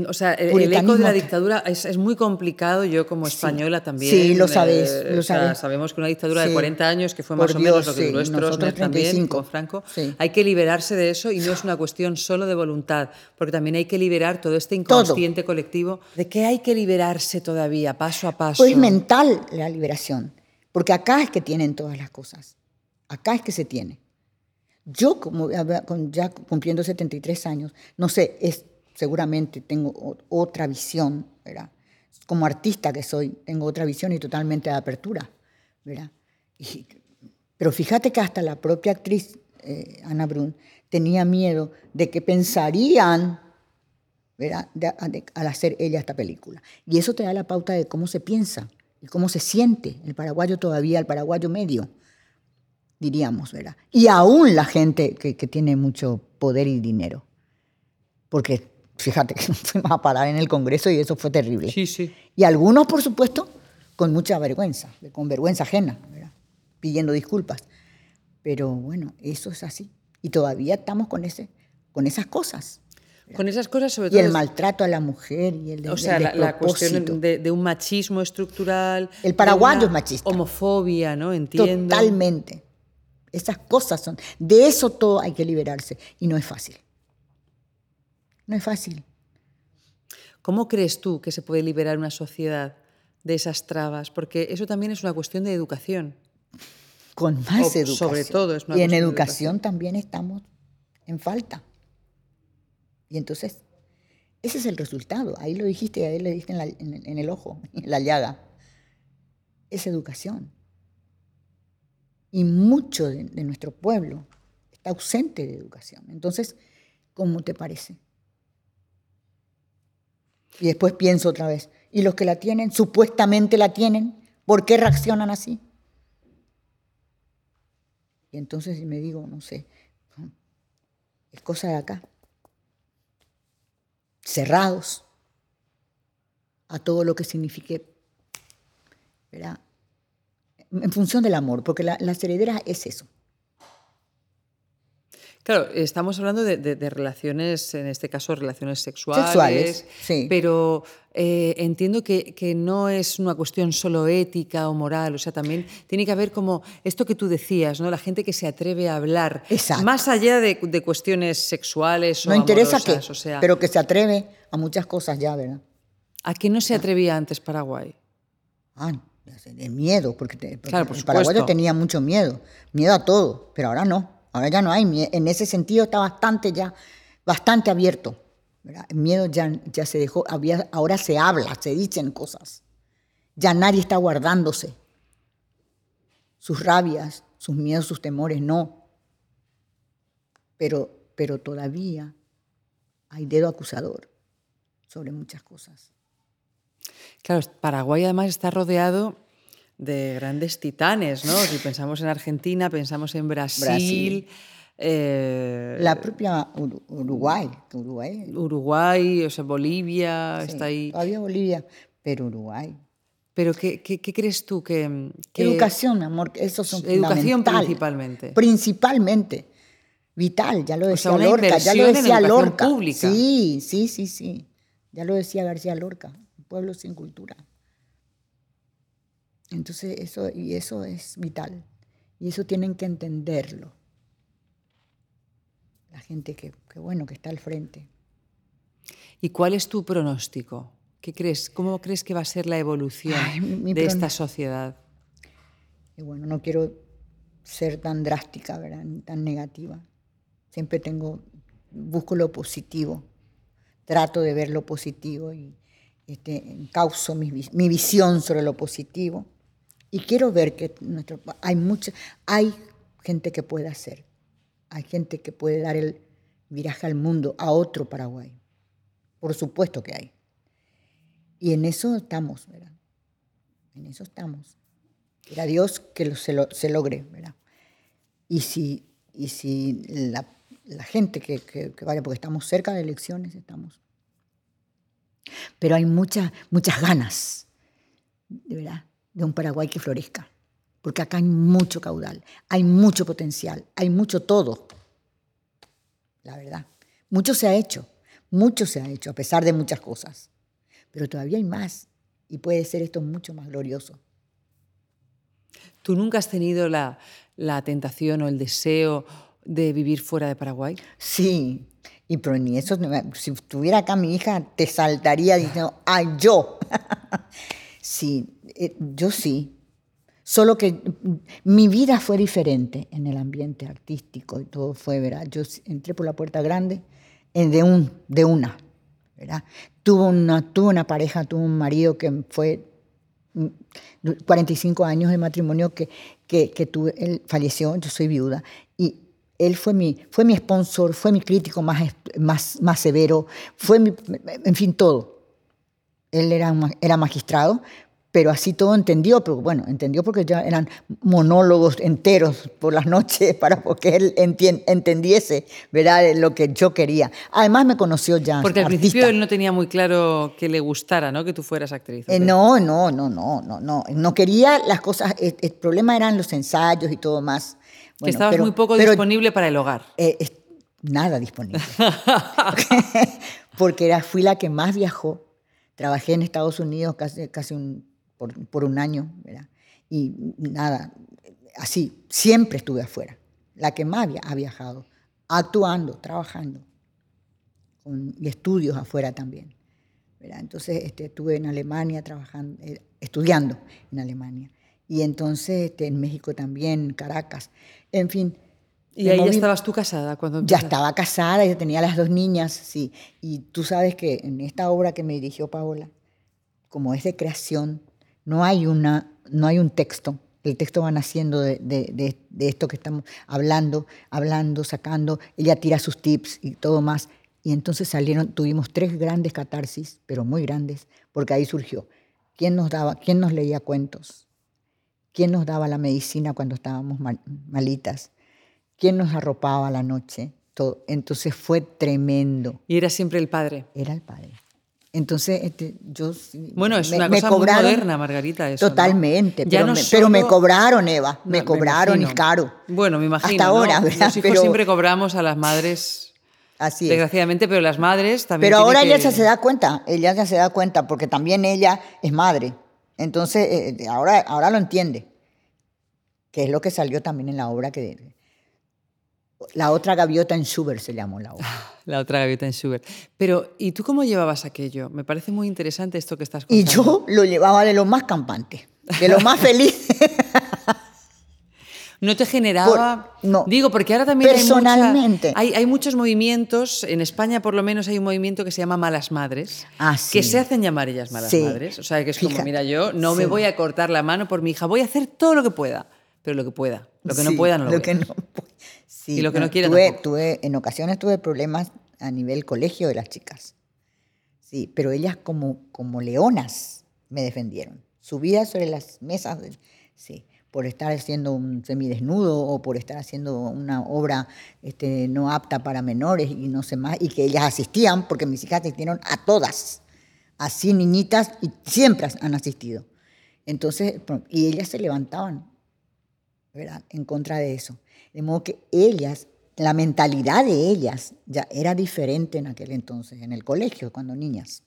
o sea, el, eco de la dictadura es, muy complicado, yo como española también. Sí, lo sabéis. lo sabemos que una dictadura de 40 años, que fue más o menos lo que duró Stroessner también con Franco, hay que liberarse de eso y no es una cuestión solo de voluntad, porque también hay que liberar todo este inconsciente colectivo. ¿De qué hay que liberarse todavía, paso a paso? Pues mental la liberación, porque acá es que tienen todas las cosas, acá es que se tiene. Yo, como ya cumpliendo 73 años, no sé, es seguramente tengo otra visión, ¿verdad? Como artista que soy, tengo otra visión y totalmente de apertura, ¿verdad? pero fíjate que hasta la propia actriz eh, Ana Brun, tenía miedo de que pensarían al hacer ella esta película. Y eso te da la pauta de cómo se piensa y cómo se siente el paraguayo todavía, el paraguayo medio, diríamos, ¿verdad? Y aún la gente que, tiene mucho poder y dinero. Porque fíjate que fuimos a parar en el Congreso y eso fue terrible. Sí, sí. Y algunos, por supuesto, con mucha vergüenza, con vergüenza ajena, pidiendo disculpas. Pero bueno, eso es así. Y todavía estamos con, ese, con esas cosas. Con esas cosas, sobre todo. Y el maltrato a la mujer y el O sea, la, cuestión de, un machismo estructural. El paraguayo es machista. Homofobia, ¿no? Entiendo. Totalmente. Esas cosas son. De eso todo hay que liberarse. Y no es fácil. No es fácil. ¿Cómo crees tú que se puede liberar una sociedad de esas trabas? Porque eso también es una cuestión de educación. Con más educación. Sobre todo es una Y en educación también estamos en falta. Y entonces, ese es el resultado. Ahí lo dijiste, ahí lo dijiste en, el ojo, en la llaga. Es educación. Y mucho de, nuestro pueblo está ausente de educación. Entonces, ¿cómo te parece? Y después pienso otra vez, ¿y los que la tienen, supuestamente la tienen, por qué reaccionan así? Y entonces me digo, no sé, es cosa de acá cerrados a todo lo que signifique, ¿verdad? En función del amor, porque la, la heredera es eso. Claro, estamos hablando de, relaciones, en este caso relaciones sexuales, sí. pero eh, entiendo que, no es una cuestión solo ética o moral, o sea, también tiene que haber como esto que tú decías, ¿no? La gente que se atreve a hablar, más allá de, cuestiones sexuales o No interesa qué, o sea, pero que se atreve a muchas cosas ya, ¿verdad? ¿A qué no se atrevía antes Paraguay? Ah, de miedo, porque, el paraguayo tenía mucho miedo, miedo a todo, pero ahora no. Ahora ya no hay, en ese sentido está bastante ya, bastante abierto. El miedo ya, ya se dejó, ahora se habla, se dicen cosas. Ya nadie está guardándose. Sus rabias, sus miedos, sus temores, no. Pero, pero todavía hay dedo acusador sobre muchas cosas. Claro, Paraguay además está rodeado de grandes titanes, ¿no? Si pensamos en Argentina, pensamos en Brasil. Eh, la propia Uruguay, Uruguay. Uruguay, o sea, Bolivia, está ahí. Todavía Bolivia, pero Uruguay. Pero ¿qué, qué, crees tú que, Educación, amor, eso son Educación principalmente. Principalmente. Vital, ya lo decía Lorca, ya lo decía Lorca. Pública. Sí, sí, sí, sí. Ya lo decía García Lorca, un pueblo sin cultura. Entonces, eso, y eso es vital. Y eso tienen que entenderlo. La gente que, bueno, que está al frente. ¿Y cuál es tu pronóstico? ¿Qué crees? ¿Cómo crees que va a ser la evolución de esta sociedad? Y bueno, no quiero ser tan drástica, ¿verdad? tan negativa. Siempre tengo, busco lo positivo, trato de ver lo positivo y este, causo mi, mi visión sobre lo positivo. Y quiero ver que nuestro, hay, mucha, hay gente que puede hacer, hay gente que puede dar el viraje al mundo, a otro Paraguay. Por supuesto que hay. Y en eso estamos, ¿verdad? En eso estamos. Era Dios que se, lo, se, logre, ¿verdad? Y si, y si la, gente que, que, que, vaya, porque estamos cerca de elecciones, estamos. Pero hay muchas muchas ganas, verdad, de un Paraguay que florezca, porque acá hay mucho caudal, hay mucho potencial, hay mucho todo, la verdad. Mucho se ha hecho, mucho se ha hecho, a pesar de muchas cosas, pero todavía hay más y puede ser esto mucho más glorioso. ¿Tú nunca has tenido la, la tentación o el deseo de vivir fuera de Paraguay? Sí, y pero ni eso, si estuviera acá mi hija, te saltaría diciendo, ¡ay, yo! sí, eh, yo sí. Solo que mi vida fue diferente en el ambiente artístico y todo fue, ¿verdad? Yo entré por la puerta grande de, un, de una, ¿verdad? Tuve una, tuve una pareja, tuve un marido que fue 45 mm, años de matrimonio que, que, tuve, él falleció, yo soy viuda, y él fue mi, fue mi sponsor, fue mi crítico más, más, más severo, fue en fin, todo. Él era, era magistrado, pero así todo entendió, pero bueno, entendió porque ya eran monólogos enteros por las noches para que él entendiese, ¿verdad?, lo que yo quería. Además me conoció ya. Porque al principio él no tenía muy claro que le gustara, ¿no?, que tú fueras actriz. Eh, no, no, no, no, no, no. No quería las cosas, el, problema eran los ensayos y todo más. que estabas muy poco disponible para el hogar. Eh, nada disponible. porque era, fui la que más viajó. Trabajé en Estados Unidos casi, casi un por, un año. Y nada, así, siempre estuve afuera, la que más ha viajado, actuando, trabajando, con, estudios afuera también. ¿verdad? Entonces este, estuve en Alemania trabajando, eh, estudiando en Alemania. Y entonces este, en México también, Caracas. En fin. ¿Y ahí ya estabas tú casada cuando Ya estaba casada, ya tenía las dos niñas, sí. Y tú sabes que en esta obra que me dirigió Paola, como es de creación, no hay, una, no hay un texto. El texto va naciendo de, de, de, esto que estamos hablando, hablando, sacando. Ella tira sus tips y todo más. Y entonces salieron, tuvimos tres grandes catarsis, pero muy grandes, porque ahí surgió. ¿Quién nos daba, quién nos leía cuentos? ¿Quién nos daba la medicina cuando estábamos malitas? ¿Quién nos arropaba la noche? Todo. Entonces fue tremendo. ¿Y era siempre el padre? Era el padre. Entonces, este, yo... Bueno, es una cosa muy moderna, Margarita, eso, Totalmente, pero, me, cobraron, Eva, me cobraron y caro. Bueno, me imagino. Hasta ahora, Los hijos siempre cobramos a las madres... Así es. Desgraciadamente, pero las madres también... Pero ahora ella ya se da cuenta, ella ya se da cuenta, porque también ella es madre. Entonces, eh, ahora, ahora lo entiende, que es lo que salió también en la obra que la otra gaviota en Schubert se llamó la obra. La otra gaviota en Schubert. Pero, ¿y tú cómo llevabas aquello? Me parece muy interesante esto que estás contando. Y yo lo llevaba de lo más campante, de lo más feliz. ¿No te generaba...? no. Digo, porque ahora también Personalmente. Hay, hay, muchos movimientos, en España por lo menos hay un movimiento que se llama Malas Madres, ah, que se hacen llamar ellas Malas Madres. O sea, que es como, mira, yo no me voy a cortar la mano por mi hija, voy a hacer todo lo que pueda, pero lo que pueda. Lo que no pueda no lo, lo que no Sí, y lo que no, tuve, en ocasiones tuve problemas a nivel colegio de las chicas. Sí, pero ellas como, como leonas me defendieron. Subidas sobre las mesas, sí, por estar haciendo un semidesnudo o por estar haciendo una obra este, no apta para menores y no sé más, y que ellas asistían, porque mis hijas asistieron a todas, así niñitas, y siempre han asistido. Entonces, y ellas se levantaban, ¿verdad?, en contra de eso. De modo que ellas, la mentalidad de ellas ya era diferente en aquel entonces, en el colegio, cuando niñas.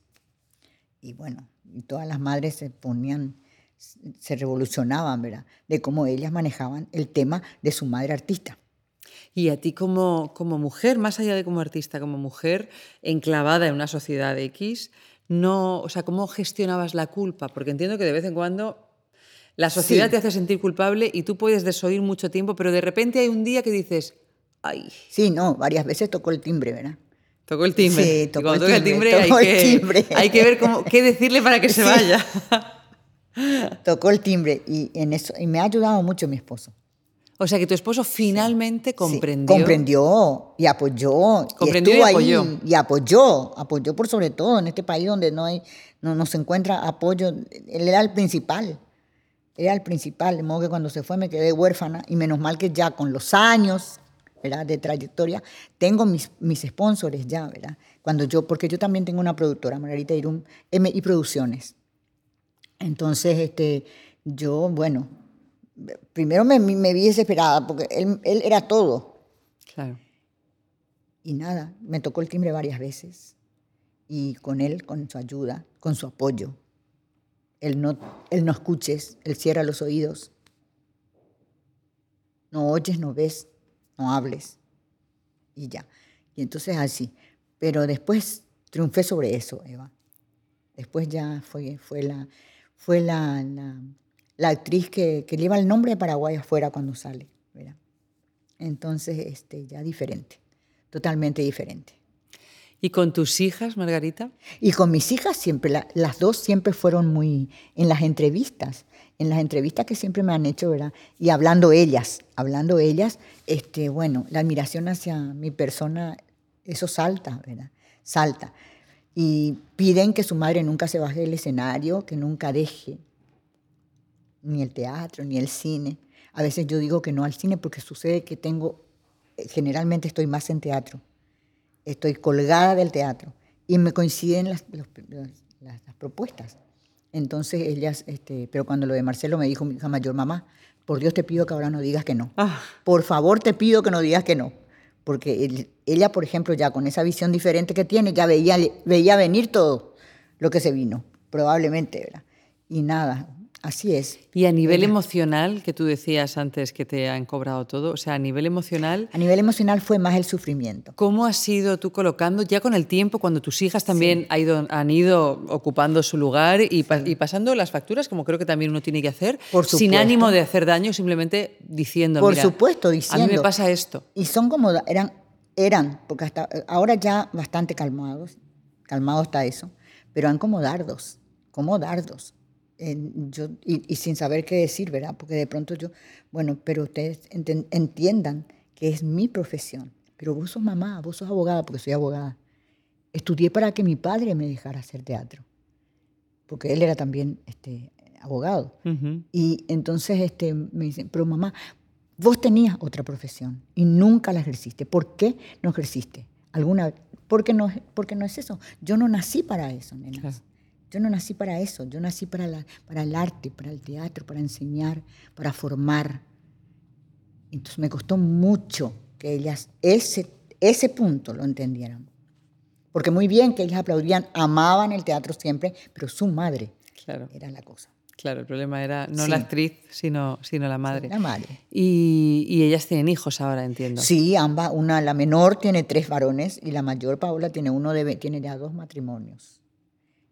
Y bueno, todas las madres se ponían, se revolucionaban, ¿verdad? De cómo ellas manejaban el tema de su madre artista. Y a ti como, como mujer, más allá de como artista, como mujer enclavada en una sociedad X, no, o sea, ¿cómo gestionabas la culpa? Porque entiendo que de vez en cuando la sociedad te hace sentir culpable y tú puedes desoír mucho tiempo, pero de repente hay un día que dices, ay. Sí, no, varias veces tocó el timbre, ¿verdad? Tocó el timbre. Sí, tocó, el, timbre, hay, que, hay que ver cómo, qué decirle para que se vaya. tocó el timbre y, en eso, y me ha ayudado mucho mi esposo. O sea que tu esposo finalmente comprendió. comprendió y apoyó. Comprendió y, apoyó. Ahí, y apoyó. Apoyó por sobre todo en este país donde no, hay, no, no se encuentra apoyo. Él era el principal era el principal, de modo que cuando se fue me quedé huérfana y menos mal que ya con los años ¿verdad? de trayectoria tengo mis, mis sponsors ya, ¿verdad? Cuando yo, porque yo también tengo una productora, Margarita Irum, MI Producciones. Entonces, este, yo, bueno, primero me, me vi desesperada porque él, él era todo. Claro. Y nada, me tocó el timbre varias veces. Y con él, con su ayuda, con su apoyo, el no, el no escuches, el cierra los oídos. No oyes, no ves, no hables. Y ya. Y entonces así. Pero después triunfé sobre eso, Eva. Después ya fue, fue, la, fue la, la, actriz que, que, lleva el nombre de Paraguay afuera cuando sale. Entonces, este, ya diferente, totalmente diferente. ¿Y con tus hijas, Margarita? Y con mis hijas siempre, las dos siempre fueron muy, en las entrevistas, en las entrevistas que siempre me han hecho, ¿verdad? Y hablando ellas, hablando ellas, este, bueno, la admiración hacia mi persona, eso salta, ¿verdad? Salta. Y piden que su madre nunca se baje del escenario, que nunca deje ni el teatro, ni el cine. A veces yo digo que no al cine porque sucede que tengo, eh, generalmente estoy más en teatro. Estoy colgada del teatro y me coinciden las, las, propuestas. Entonces ellas, este, pero cuando lo de Marcelo me dijo mi hija mayor, mamá, por Dios te pido que ahora no digas que no. Ah. Por favor te pido que no digas que no. Porque ella, por ejemplo, ya con esa visión diferente que tiene, ya veía, veía venir todo lo que se vino, probablemente, ¿verdad? Y nada, Así es. Y a nivel emocional, que tú decías antes que te han cobrado todo, o sea, a nivel emocional... A nivel emocional fue más el sufrimiento. ¿Cómo has sido tú colocando, ya con el tiempo, cuando tus hijas también han ido ocupando su lugar y, pasando las facturas, como creo que también uno tiene que hacer, sin ánimo de hacer daño, simplemente diciendo, Por supuesto, diciendo. A mí me pasa esto. Y son como, eran, eran, porque hasta ahora ya bastante calmados, calmado está eso, pero eran como dardos, como dardos yo, y, sin saber qué decir, ¿verdad? Porque de pronto yo, bueno, pero ustedes entiendan que es mi profesión. Pero vos sos mamá, vos sos abogada, porque soy abogada. Estudié para que mi padre me dejara hacer teatro, porque él era también este, abogado. Y entonces este, me dicen, pero mamá, vos tenías otra profesión y nunca la ejerciste. ¿Por qué no ejerciste? ¿Alguna? Porque no, porque no es eso. Yo no nací para eso, nenas. Yo no nací para eso, yo nací para, la, para el arte, para el teatro, para enseñar, para formar. Entonces me costó mucho que ellas ese, ese punto lo entendieran. Porque muy bien que ellas aplaudían, amaban el teatro siempre, pero su madre era la cosa. Claro, el problema era no la actriz, sino, sino la madre. la madre. Y, y, ellas tienen hijos ahora, entiendo. Sí, ambas. Una, la menor tiene tres varones y la mayor, Paula, tiene, uno de, tiene ya dos matrimonios.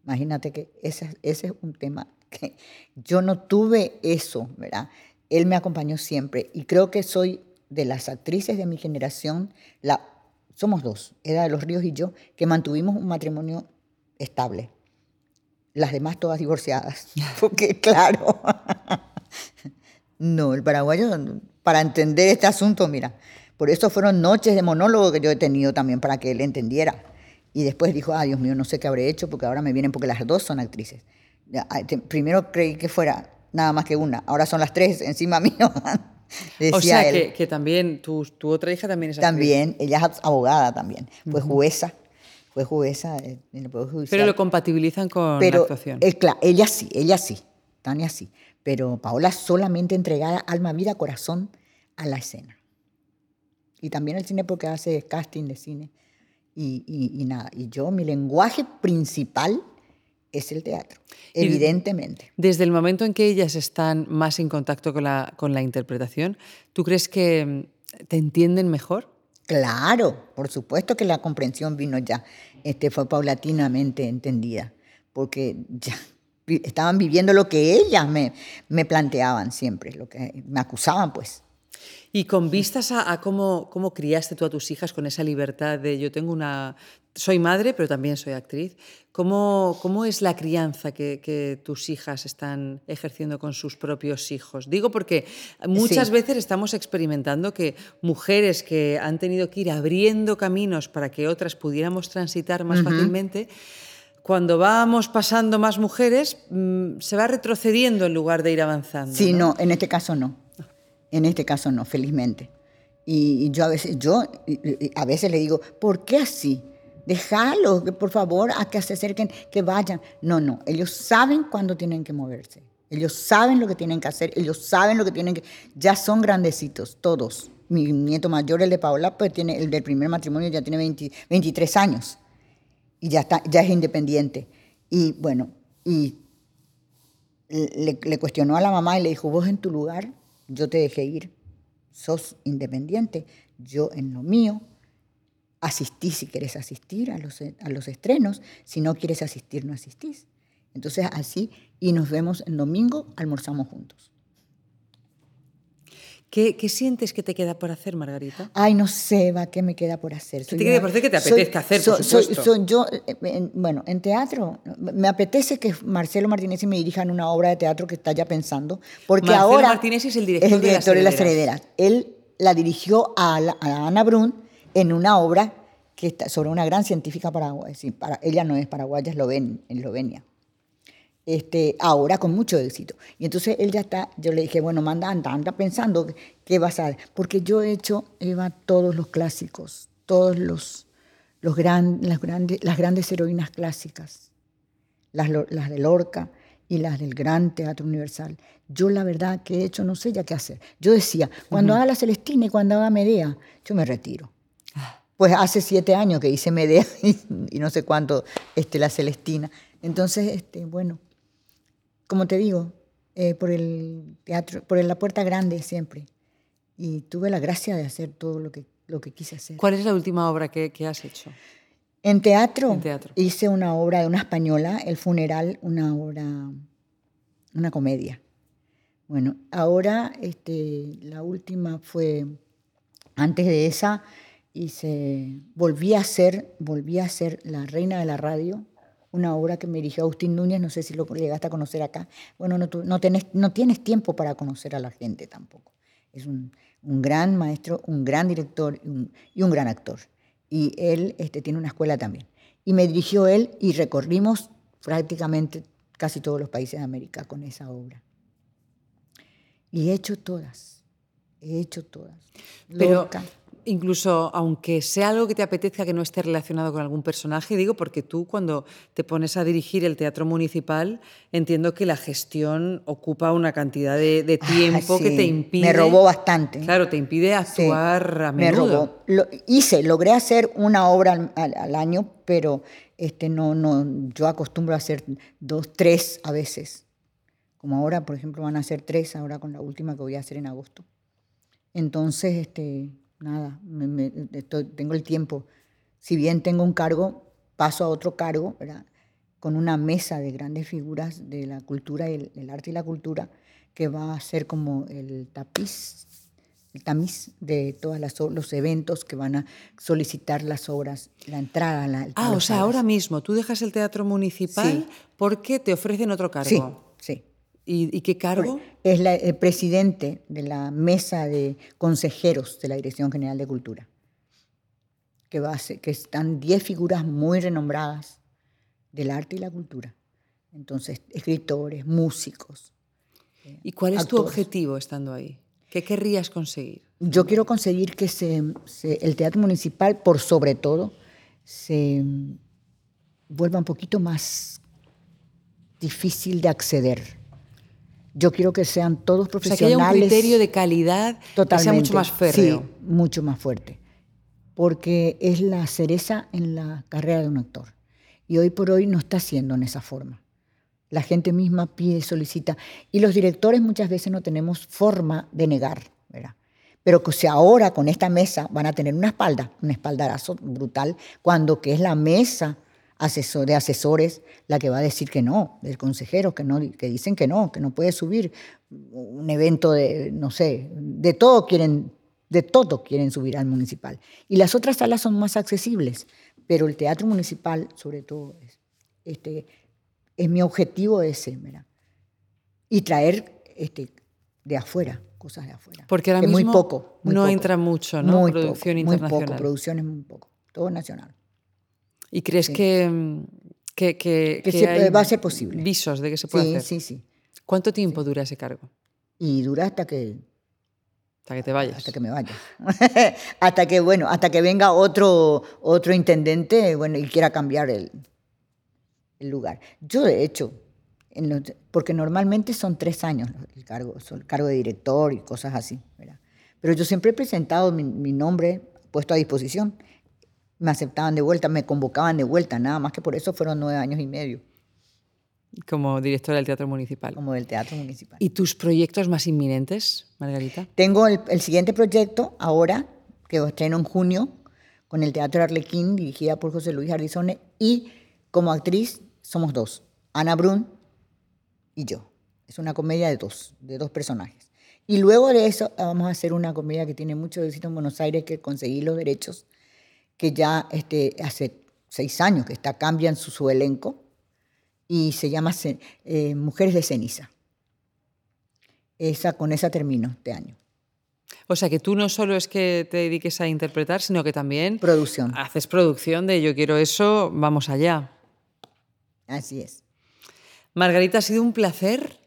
Imagínate que ese, ese es un tema que yo no tuve eso, ¿verdad? Él me acompañó siempre y creo que soy de las actrices de mi generación, la, somos dos, Eda de los Ríos y yo, que mantuvimos un matrimonio estable. Las demás todas divorciadas, porque claro, no, el paraguayo, para entender este asunto, mira, por eso fueron noches de monólogo que yo he tenido también para que él entendiera. Y después dijo, ah, Dios mío, no sé qué habré hecho porque ahora me vienen porque las dos son actrices. Primero creí que fuera nada más que una, ahora son las tres encima mío. o sea, Que, también tu, tu, otra hija también es actriz. También, ella es abogada también, fue jueza, fue jueza en el Poder Pero lo compatibilizan con la actuación. Eh, claro, ella sí, ella sí, Tania sí, pero Paola solamente entregada alma, vida, corazón a la escena. Y también el cine porque hace casting de cine. Y, nada, y yo, mi lenguaje principal es el teatro, evidentemente. desde el momento en que ellas están más en contacto con la, con la interpretación, ¿tú crees que mm, te entienden mejor? Claro, por supuesto que la comprensión vino ya, este, fue paulatinamente entendida, porque ya estaban viviendo lo que ellas me, me planteaban siempre, lo que me acusaban, pues. Y con vistas a, cómo, cómo, criaste tú a tus hijas con esa libertad de yo tengo una... Soy madre, pero también soy actriz. ¿Cómo, cómo es la crianza que, tus hijas están ejerciendo con sus propios hijos? Digo porque muchas veces estamos experimentando que mujeres que han tenido que ir abriendo caminos para que otras pudiéramos transitar más fácilmente, cuando vamos pasando más mujeres, mm, se va retrocediendo en lugar de ir avanzando. Sí, no en este caso no. En este caso no, felizmente. Y, yo a veces, yo a veces le digo, ¿por qué así? Déjalo, por favor, a que se acerquen, que vayan. No, no, ellos saben cuándo tienen que moverse. Ellos saben lo que tienen que hacer, ellos saben lo que tienen que... Ya son grandecitos, todos. Mi nieto mayor, el de Paola, pues tiene, el del primer matrimonio ya tiene 23 años. Y ya, está, ya es independiente. Y bueno, y le, le cuestionó a la mamá y le dijo, vos en tu lugar yo te dejé ir, sos independiente, yo en lo mío, asistí si quieres asistir a los, a los estrenos, si no quieres asistir, no asistís. Entonces así, y nos vemos el domingo, almorzamos juntos. ¿Qué, sientes que te queda por hacer, Margarita? Ay, no sé, va, ¿qué me queda por hacer? ¿Qué te queda por hacer que te apetezca hacer, por supuesto? yo, eh, bueno, en teatro, me apetece que Marcelo Martínez me dirija en una obra de teatro que está ya pensando, porque Marcelo ahora... Martínez es el director, de, las de, las herederas. Él la dirigió a, Ana Brun en una obra que está sobre una gran científica paraguaya. para, ella no es paraguaya, es en Eslovenia este, ahora con mucho éxito. Y entonces él ya está, yo le dije, bueno, manda, anda, anda pensando qué vas a... Porque yo he hecho, Eva, todos los clásicos, todos los, los las, grandes, las grandes heroínas clásicas, las, las de Lorca y las del Gran Teatro Universal. Yo la verdad que he hecho, no sé ya qué hacer. Yo decía, cuando haga la Celestina y cuando haga Medea, yo me retiro. Ah. Pues hace siete años que hice Medea y, no sé cuánto este, la Celestina. Entonces, este, bueno, como te digo, eh, por el teatro, por la puerta grande siempre. Y tuve la gracia de hacer todo lo que, lo que quise hacer. ¿Cuál es la última obra que, has hecho? En teatro, hice una obra de una española, El funeral, una obra, una comedia. Bueno, ahora este, la última fue, antes de esa, hice, volví a hacer, volví a ser La Reina de la Radio, una obra que me dirigió Agustín Núñez, no sé si lo llegaste a conocer acá. Bueno, no, no, tenés, no tienes tiempo para conocer a la gente tampoco. Es un, gran maestro, un gran director y un, gran actor. Y él este, tiene una escuela también. Y me dirigió él y recorrimos prácticamente casi todos los países de América con esa obra. Y he hecho todas, he hecho todas. Pero, incluso aunque sea algo que te apetezca que no esté relacionado con algún personaje, digo, porque tú cuando te pones a dirigir el teatro municipal, entiendo que la gestión ocupa una cantidad de, ah, tiempo que te impide... Me robó bastante. Claro, te impide actuar a menudo. Me robó. Lo, hice, logré hacer una obra al, año, pero este, no, no, yo acostumbro a hacer dos, tres a veces. Como ahora, por ejemplo, van a ser tres, ahora con la última que voy a hacer en agosto. Entonces, este, nada, tengo el tiempo. Si bien tengo un cargo, paso a otro cargo, con una mesa de grandes figuras de la cultura, el, el arte y la cultura, que va a ser como el tapiz, el tamiz de todos los eventos que van a solicitar las obras, la entrada. La, ah, o sea, ahora mismo tú dejas el teatro municipal porque te ofrecen otro cargo. Sí, sí. ¿Y, qué cargo? Es el presidente de la mesa de consejeros de la Dirección General de Cultura, que, va que están 10 figuras muy renombradas del arte y la cultura. Entonces, escritores, músicos. ¿Y cuál es tu objetivo estando ahí? ¿Qué querrías conseguir? Yo quiero conseguir que el teatro municipal, por sobre todo, se vuelva un poquito más difícil de acceder yo quiero que sean todos profesionales. O sea, que haya un criterio de calidad que sea mucho más férreo. Sí, mucho más fuerte. Porque es la cereza en la carrera de un actor. Y hoy por hoy no está siendo en esa forma. La gente misma pide, solicita. Y los directores muchas veces no tenemos forma de negar. ¿verdad? Pero que si ahora con esta mesa van a tener una espalda, un espaldarazo brutal, cuando que es la mesa de asesores la que va a decir que no, del consejero que no, que dicen que no, que no puede subir un evento de, no sé, de todo quieren, de todo quieren subir al municipal. Y las otras salas son más accesibles, pero el teatro municipal, sobre todo, es, este, es mi objetivo ese, ¿verdad? Y traer este, de afuera, cosas de afuera. Porque ahora mismo muy poco, no entra mucho, ¿no? Muy producción internacional. Muy poco, producciones muy poco, todo nacional. ¿Y crees que, que, que, va a ser posible? Visos de que se puede hacer. Sí, sí. ¿Cuánto tiempo dura ese cargo? Y dura hasta que hasta que te vayas. Hasta que me vaya. hasta que, bueno, hasta que venga otro, otro intendente bueno, y quiera cambiar el, el lugar. Yo, de hecho, porque normalmente son tres años el cargo, el cargo de director y cosas así. Pero yo siempre he presentado mi, mi nombre puesto a disposición me aceptaban de vuelta, me convocaban de vuelta, nada más que por eso fueron nueve años y medio. Como directora del Teatro Municipal. Como del Teatro Municipal. ¿Y tus proyectos más inminentes, Margarita? Tengo el, siguiente proyecto ahora, que estreno en junio, con el Teatro Arlequín, dirigida por José Luis Ardizone, y como actriz somos dos, Ana Brun y yo. Es una comedia de dos, de dos personajes. Y luego de eso vamos a hacer una comedia que tiene mucho éxito en Buenos Aires, que conseguí los derechos, que ya este, hace seis años que está, cambian su, su elenco, y se llama eh, Mujeres de Ceniza. Esa, con esa termino este año. O sea que tú no solo es que te dediques a interpretar, sino que también producción. haces producción de yo quiero eso, vamos allá. Así es. Margarita, ha sido un placer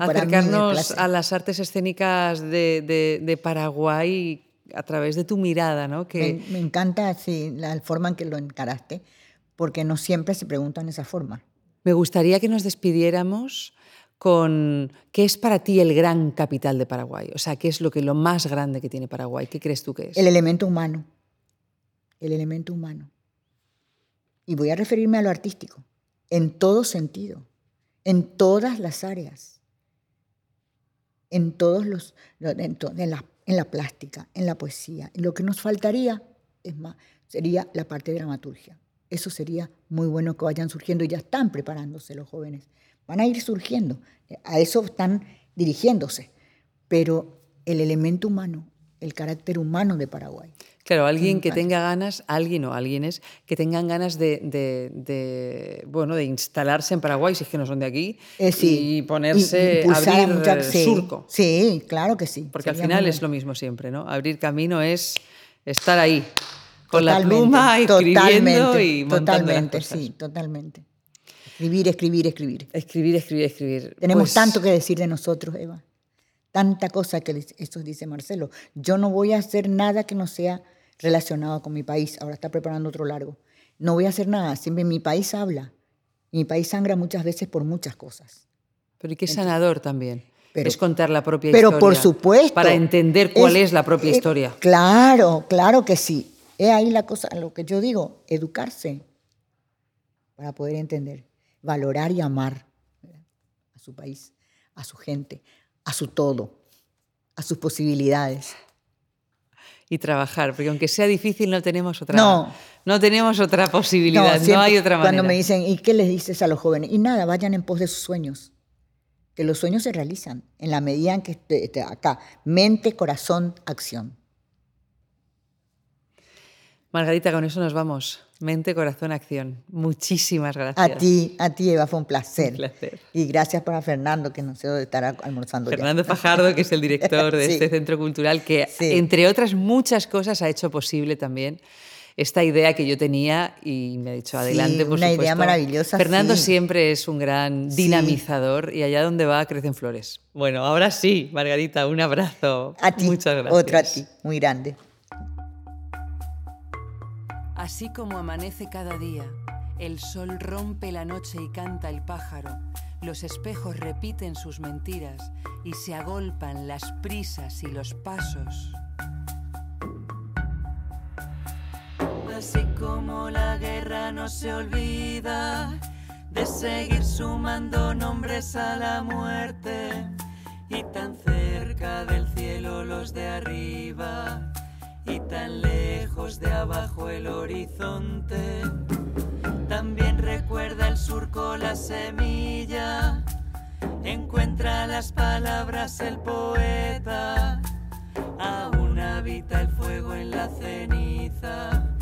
acercarnos a las artes escénicas de, Paraguay a través de tu mirada, ¿no? Que... Me, encanta sí, la forma en que lo encaraste, porque no siempre se preguntan esa forma. Me gustaría que nos despidiéramos con qué es para ti el gran capital de Paraguay, o sea, qué es lo que lo más grande que tiene Paraguay, ¿qué crees tú que es? El elemento humano, el elemento humano. Y voy a referirme a lo artístico, en todo sentido, en todas las áreas, en todos los, en, la, en la plástica, en la poesía. lo que nos faltaría es más, sería la parte de dramaturgia. Eso sería muy bueno que vayan surgiendo y ya están preparándose los jóvenes van a ir surgiendo, a eso están dirigiéndose, pero el elemento humano, el carácter humano de Paraguay. Claro, alguien que tenga ganas, alguien o alguienes que tengan ganas de, bueno, de instalarse en Paraguay, si es que no son de aquí, eh, y ponerse a abrir surco. Sí, claro que sí. Porque al final es lo mismo siempre, ¿no? Abrir camino es estar ahí, con la pluma, escribiendo y montando Totalmente, sí, totalmente. Escribir, escribir, escribir. Escribir, escribir, escribir. Tenemos pues tanto que decir de nosotros, Eva. Tanta cosa que eso dice Marcelo. Yo no voy a hacer nada que no sea relacionado con mi país. Ahora está preparando otro largo. No voy a hacer nada. Siempre mi país habla. Mi país sangra muchas veces por muchas cosas. Pero y qué sanador también. es contar la propia historia. Pero por supuesto. Para entender cuál es, la propia eh, historia. Claro, claro que sí. Es ahí la cosa, lo que yo digo, educarse para poder entender valorar y amar a su país, a su gente, a su todo, a sus posibilidades. Y trabajar, porque aunque sea difícil no tenemos otra, no, no tenemos otra posibilidad, no, hay otra manera. Cuando me dicen, ¿y qué les dices a los jóvenes? Y nada, vayan en pos de sus sueños, que los sueños se realizan en la medida en que esté acá, mente, corazón, acción. Margarita, con eso nos vamos. Mente, corazón, acción. Muchísimas gracias. A ti, a ti, Eva, fue un placer. Un placer. Y gracias para Fernando, que no sé dónde estará almorzando. Fernando Fajardo, que es el director de este centro cultural, que entre otras muchas cosas ha hecho posible también esta idea que yo tenía y me ha dicho adelante, por una idea maravillosa. Fernando siempre es un gran dinamizador y allá donde va crecen flores. Bueno, ahora sí, Margarita, un abrazo. A ti. Muchas gracias. Otro a ti, muy grande. Así como amanece cada día, el sol rompe la noche y canta el pájaro, los espejos repiten sus mentiras y se agolpan las prisas y los pasos. Así como la guerra no se olvida de seguir sumando nombres a la muerte y tan cerca del cielo los de arriba y tan lejos de abajo el horizonte. También recuerda el surco la semilla, encuentra las palabras el poeta, aún habita el fuego en la ceniza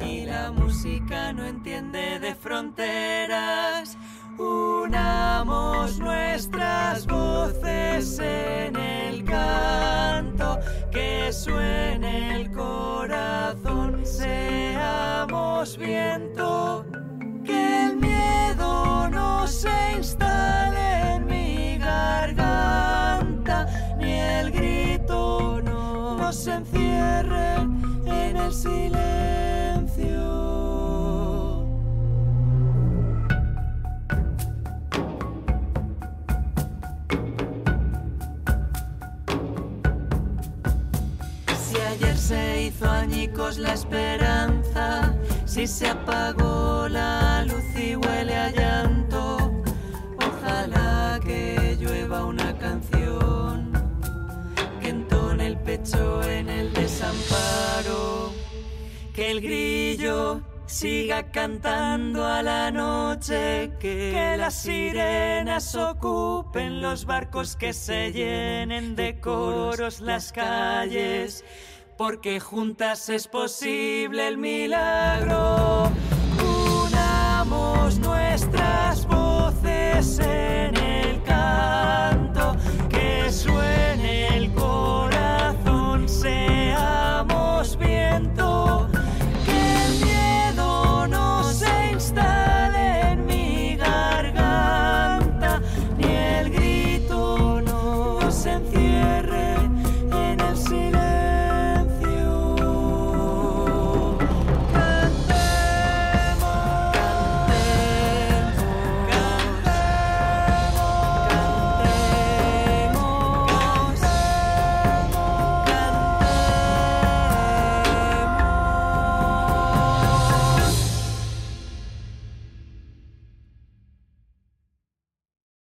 y la música no entiende de fronteras. Unamos nuestras voces en el canto, que suene el corazón, seamos viento, que el miedo no se instale en mi garganta, ni el grito no nos encierre en el silencio. Si se apagó la luz y huele a llanto, ojalá que llueva una canción que entone el pecho en el desamparo, que el grillo siga cantando a la noche, que, las sirenas ocupen los barcos, que se llenen de coros las calles, porque juntas es posible el milagro.